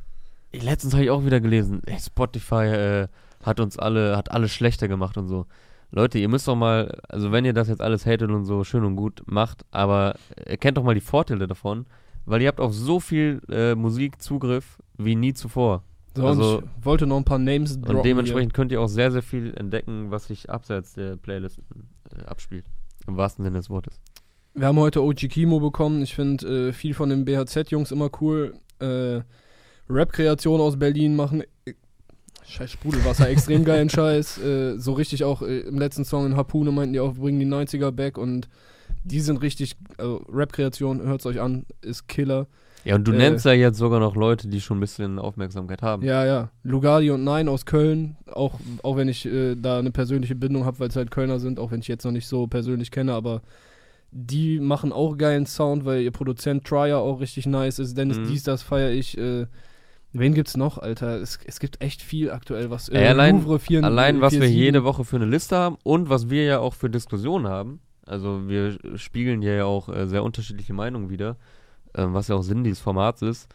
letztens habe ich auch wieder gelesen, ey, Spotify äh, hat uns alle, hat alles schlechter gemacht und so. Leute, ihr müsst doch mal, also wenn ihr das jetzt alles hatet und so schön und gut macht, aber erkennt doch mal die Vorteile davon, weil ihr habt auf so viel äh, Musik Zugriff wie nie zuvor. So, Also- ich wollte noch ein paar Names droppen. Und dementsprechend könnt ihr auch sehr, sehr viel entdecken, was sich abseits der Playlisten äh, abspielt. Im wahrsten Sinne des Wortes. Hier. Wir haben heute OG Kimo bekommen. Ich finde äh, viel von den BHZ-Jungs immer cool. Äh, Rap-Kreationen aus Berlin machen. äh, Scheiß Sprudelwasser, extrem geilen Scheiß. Äh, so richtig auch äh, im letzten Song in Harpune meinten die auch, bringen die 90er back und die sind richtig, also Rap-Kreation, hört's euch an, ist Killer. Ja, und du Äh, nennst ja jetzt sogar noch Leute, die schon ein bisschen Aufmerksamkeit haben. Ja, ja. Lugardi und Nein aus Köln, auch, auch wenn ich äh, da eine persönliche Bindung habe, weil es halt Kölner sind, auch wenn ich jetzt noch nicht so persönlich kenne, aber die machen auch geilen Sound, weil ihr Produzent Trier auch richtig nice ist. Dennis Mhm. Dies, das feiere ich. Äh, wen gibt's noch, Alter? Es, es gibt echt viel aktuell, was. Ey, allein- Louvre 4, Allein, was wir 47. jede Woche für eine Liste haben und was wir ja auch für Diskussionen haben. Also wir spiegeln hier ja auch äh, sehr unterschiedliche Meinungen wieder, ähm, was ja auch Sinn dieses Formats ist.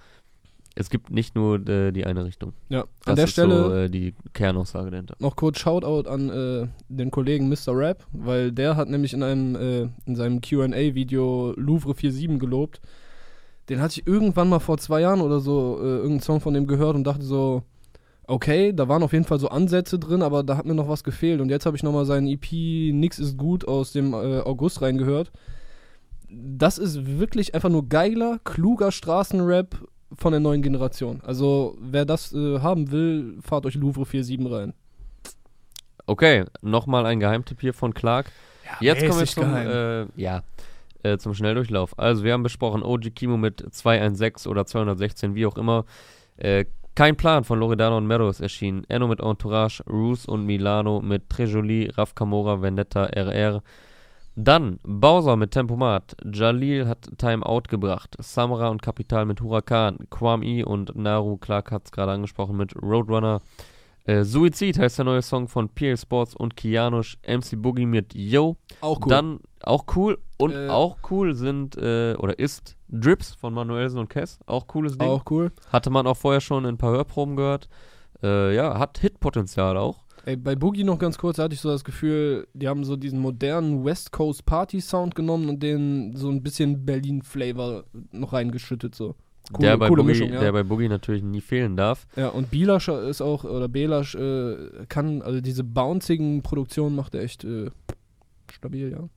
Es gibt nicht nur äh, die eine Richtung. Ja, Das an der ist Stelle. so, äh, die Kernaussage dahinter. noch kurz Shoutout an äh, den Kollegen Mr. Rap, weil der hat nämlich in einem äh, in seinem Q&A-Video Louvre 47 gelobt. Den hatte ich irgendwann mal vor zwei Jahren oder so äh, irgendeinen Song von dem gehört und dachte so, okay, da waren auf jeden Fall so Ansätze drin, aber da hat mir noch was gefehlt. Und jetzt habe ich nochmal seinen EP Nix ist gut aus dem äh, August reingehört. Das ist wirklich einfach nur geiler, kluger Straßenrap von der neuen Generation. Also wer das äh, haben will, fahrt euch Louvre 47 rein. Okay, nochmal ein Geheimtipp hier von Clark. Jetzt kommen wir zum, geheim. äh, ja, äh, zum Schnelldurchlauf. Also wir haben besprochen OG Kimo mit 216 oder 216, wie auch immer. Äh, kein Plan von Loredano und ist erschienen. Enno mit Entourage, Roos und Milano mit Trejoli, Raf Camora, Vendetta, RR. Dann Bowser mit Tempomat, Jalil hat Time Out gebracht, Samra und Kapital mit Huracan, Kwame und Naru, Clark hat es gerade angesprochen, mit Roadrunner. Äh, Suizid heißt der neue Song von PL Sports und Kianush, MC Boogie mit Yo. Auch cool. Dann auch cool und Äh, auch cool sind äh, oder ist Drips von Manuelsen und Kess. Auch cooles Ding. auch cool. Hatte man auch vorher schon in ein paar Hörproben gehört. Äh, ja, hat Hitpotenzial auch. Ey, bei Boogie noch ganz kurz, da hatte ich so das Gefühl, die haben so diesen modernen West Coast Party Sound genommen und den so ein bisschen Berlin Flavor noch reingeschüttet so. Coole, der, bei coole Boogie, Mischung, ja. der bei Boogie natürlich nie fehlen darf. ja, und Bilasch ist auch, oder Belasch äh, kann, also diese bouncigen Produktionen macht er echt äh, stabil, ja.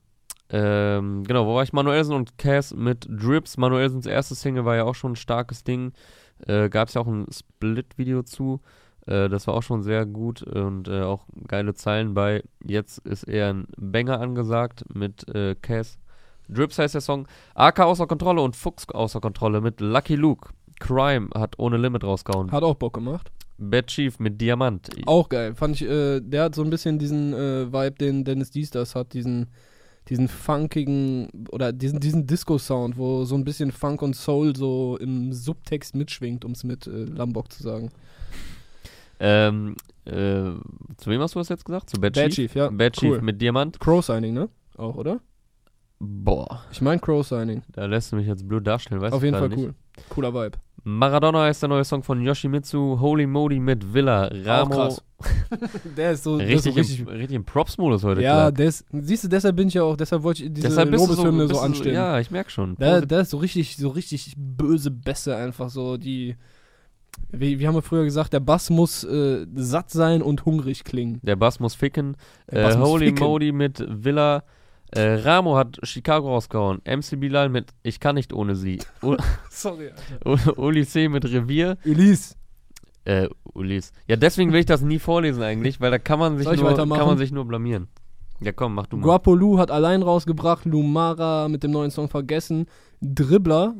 Ähm, genau, wo war ich? Manuelsen und Cass mit Drips. Manuelsens erstes Single war ja auch schon ein starkes Ding. Äh, Gab es ja auch ein Split-Video zu. Äh, das war auch schon sehr gut und äh, auch geile Zeilen bei. Jetzt ist eher ein Banger angesagt mit äh, Cass. Drips heißt der Song. AK außer Kontrolle und Fuchs außer Kontrolle mit Lucky Luke. Crime hat ohne Limit rausgehauen. Hat auch Bock gemacht. Bad Chief mit Diamant. Auch geil. Fand ich, äh, der hat so ein bisschen diesen äh, Vibe, den Dennis Diesters hat, diesen, diesen funkigen oder diesen, diesen Disco-Sound, wo so ein bisschen Funk und Soul so im Subtext mitschwingt, um es mit äh, Lambok zu sagen. Ähm, äh, zu wem hast du das jetzt gesagt? Zu Bad, Bad Chief? Chief, ja. Bad Chief cool. mit Diamant. Crow-Signing, ne? Auch, oder? Boah. Ich meine Crow-Signing. Da lässt du mich jetzt blöd darstellen, weißt Auf du jeden Fall nicht. cool. Cooler Vibe. Maradona ist der neue Song von Yoshimitsu, Holy Modi mit Villa, Ramo. krass. der ist so Richtig, ist so Im, richtig im Props-Modus heute, Ja, des, siehst du, deshalb bin ich ja auch, deshalb wollte ich diese Lobeshymne so du anstimmen. Ja, ich merk schon. Der, der ist so richtig, so richtig böse Bässe einfach so, die, wie, wie haben wir früher gesagt, der Bass muss äh, satt sein und hungrig klingen. Der Bass muss ficken. Der Äh, Bass muss Holy ficken. Modi mit Villa. Äh, Ramo hat Chicago rausgehauen. MC Bilal mit Ich kann nicht ohne sie. U Sorry. Uli C mit Revier. Elise. Äh, Ulis. Ja, deswegen will ich das nie vorlesen eigentlich, weil da kann man sich, nur, kann man sich nur blamieren. Ja, komm, mach du mal. Guapo Lu hat allein rausgebracht, Lumara mit dem neuen Song Vergessen. Dribbler,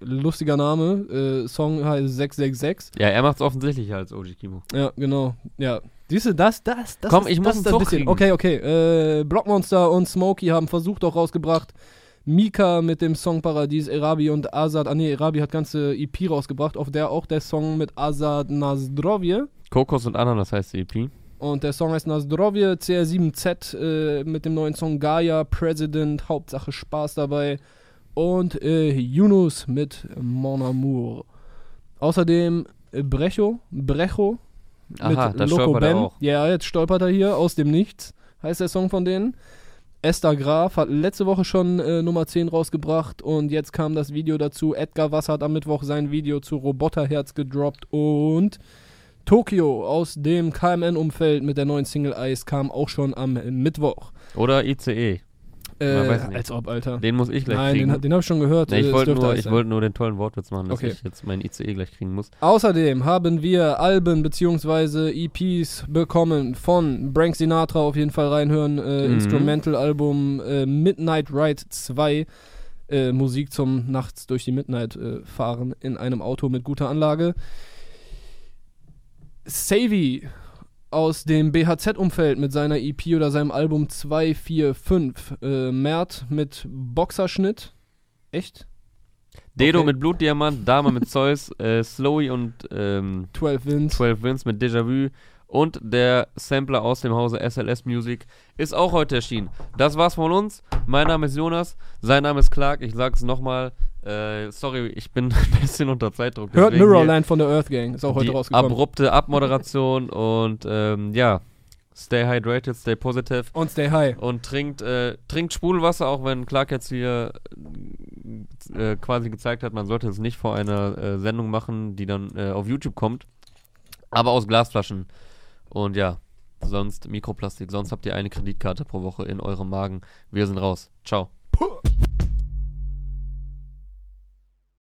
lustiger Name, äh, Song heißt 666. Ja, er macht's offensichtlicher als OG Kimo. Ja, genau. Ja. Siehst du, das, das, das Komm, ist, ich muss das Zug bisschen. kriegen. Okay, okay. Äh, Blockmonster und Smokey haben versucht auch rausgebracht. Mika mit dem Song Paradies, Erabi und Azad. Ah nee, Erabi hat ganze EP rausgebracht, auf der auch der Song mit Azad Nazdrovje. Kokos und Ananas heißt die EP. Und der Song heißt Nazdrovje, CR7Z äh, mit dem neuen Song Gaia, President, Hauptsache Spaß dabei. Und äh, Yunus mit Mon Amour. Außerdem äh, Brecho, Brecho Aha, mit das Loco stolpert er Ben. auch. Ja, jetzt stolpert er hier aus dem Nichts, heißt der Song von denen. Esther Graf hat letzte Woche schon äh, Nummer 10 rausgebracht und jetzt kam das Video dazu. Edgar Wasser hat am Mittwoch sein Video zu Roboterherz gedroppt und Tokio aus dem KMN-Umfeld mit der neuen Single Ice kam auch schon am Mittwoch. Oder ICE. Äh, als ob, Alter. Den muss ich gleich Nein, kriegen. den, den habe ich schon gehört. Nee, ich äh, wollte nur, ich wollte nur den tollen Wortwitz machen, dass Okay. ich jetzt meinen ICE gleich kriegen muss. Außerdem haben wir Alben bzw. EPs bekommen von Brank Sinatra, auf jeden Fall reinhören. Äh, Mhm. Instrumental-Album äh, Midnight Ride 2. Äh, Musik zum Nachts durch die Midnight äh, fahren in einem Auto mit guter Anlage. Savy aus dem BHZ-Umfeld mit seiner EP oder seinem Album 245. Äh, Mert mit Boxerschnitt. Echt? Dedo Okay. mit Blutdiamant, Dame mit Zeus, äh, Slowy und ähm, 12 Wins. 12 Wins mit Déjà-vu und der Sampler aus dem Hause SLS Music ist auch heute erschienen. Das war's von uns. Mein Name ist Jonas, sein Name ist Clark. Ich sag's nochmal. Äh, sorry, ich bin ein bisschen unter Zeitdruck. Hört Mirrorland von der Earth Gang. Ist auch heute die rausgekommen. abrupte Abmoderation und ähm, ja, stay hydrated, stay positive. Und stay high. Und trinkt, äh, trinkt Sprudelwasser, auch wenn Clark jetzt hier äh, quasi gezeigt hat, man sollte es nicht vor einer äh, Sendung machen, die dann äh, auf YouTube kommt. Aber aus Glasflaschen. Und ja, sonst Mikroplastik. Sonst habt ihr eine Kreditkarte pro Woche in eurem Magen. Wir sind raus. Ciao. Puh.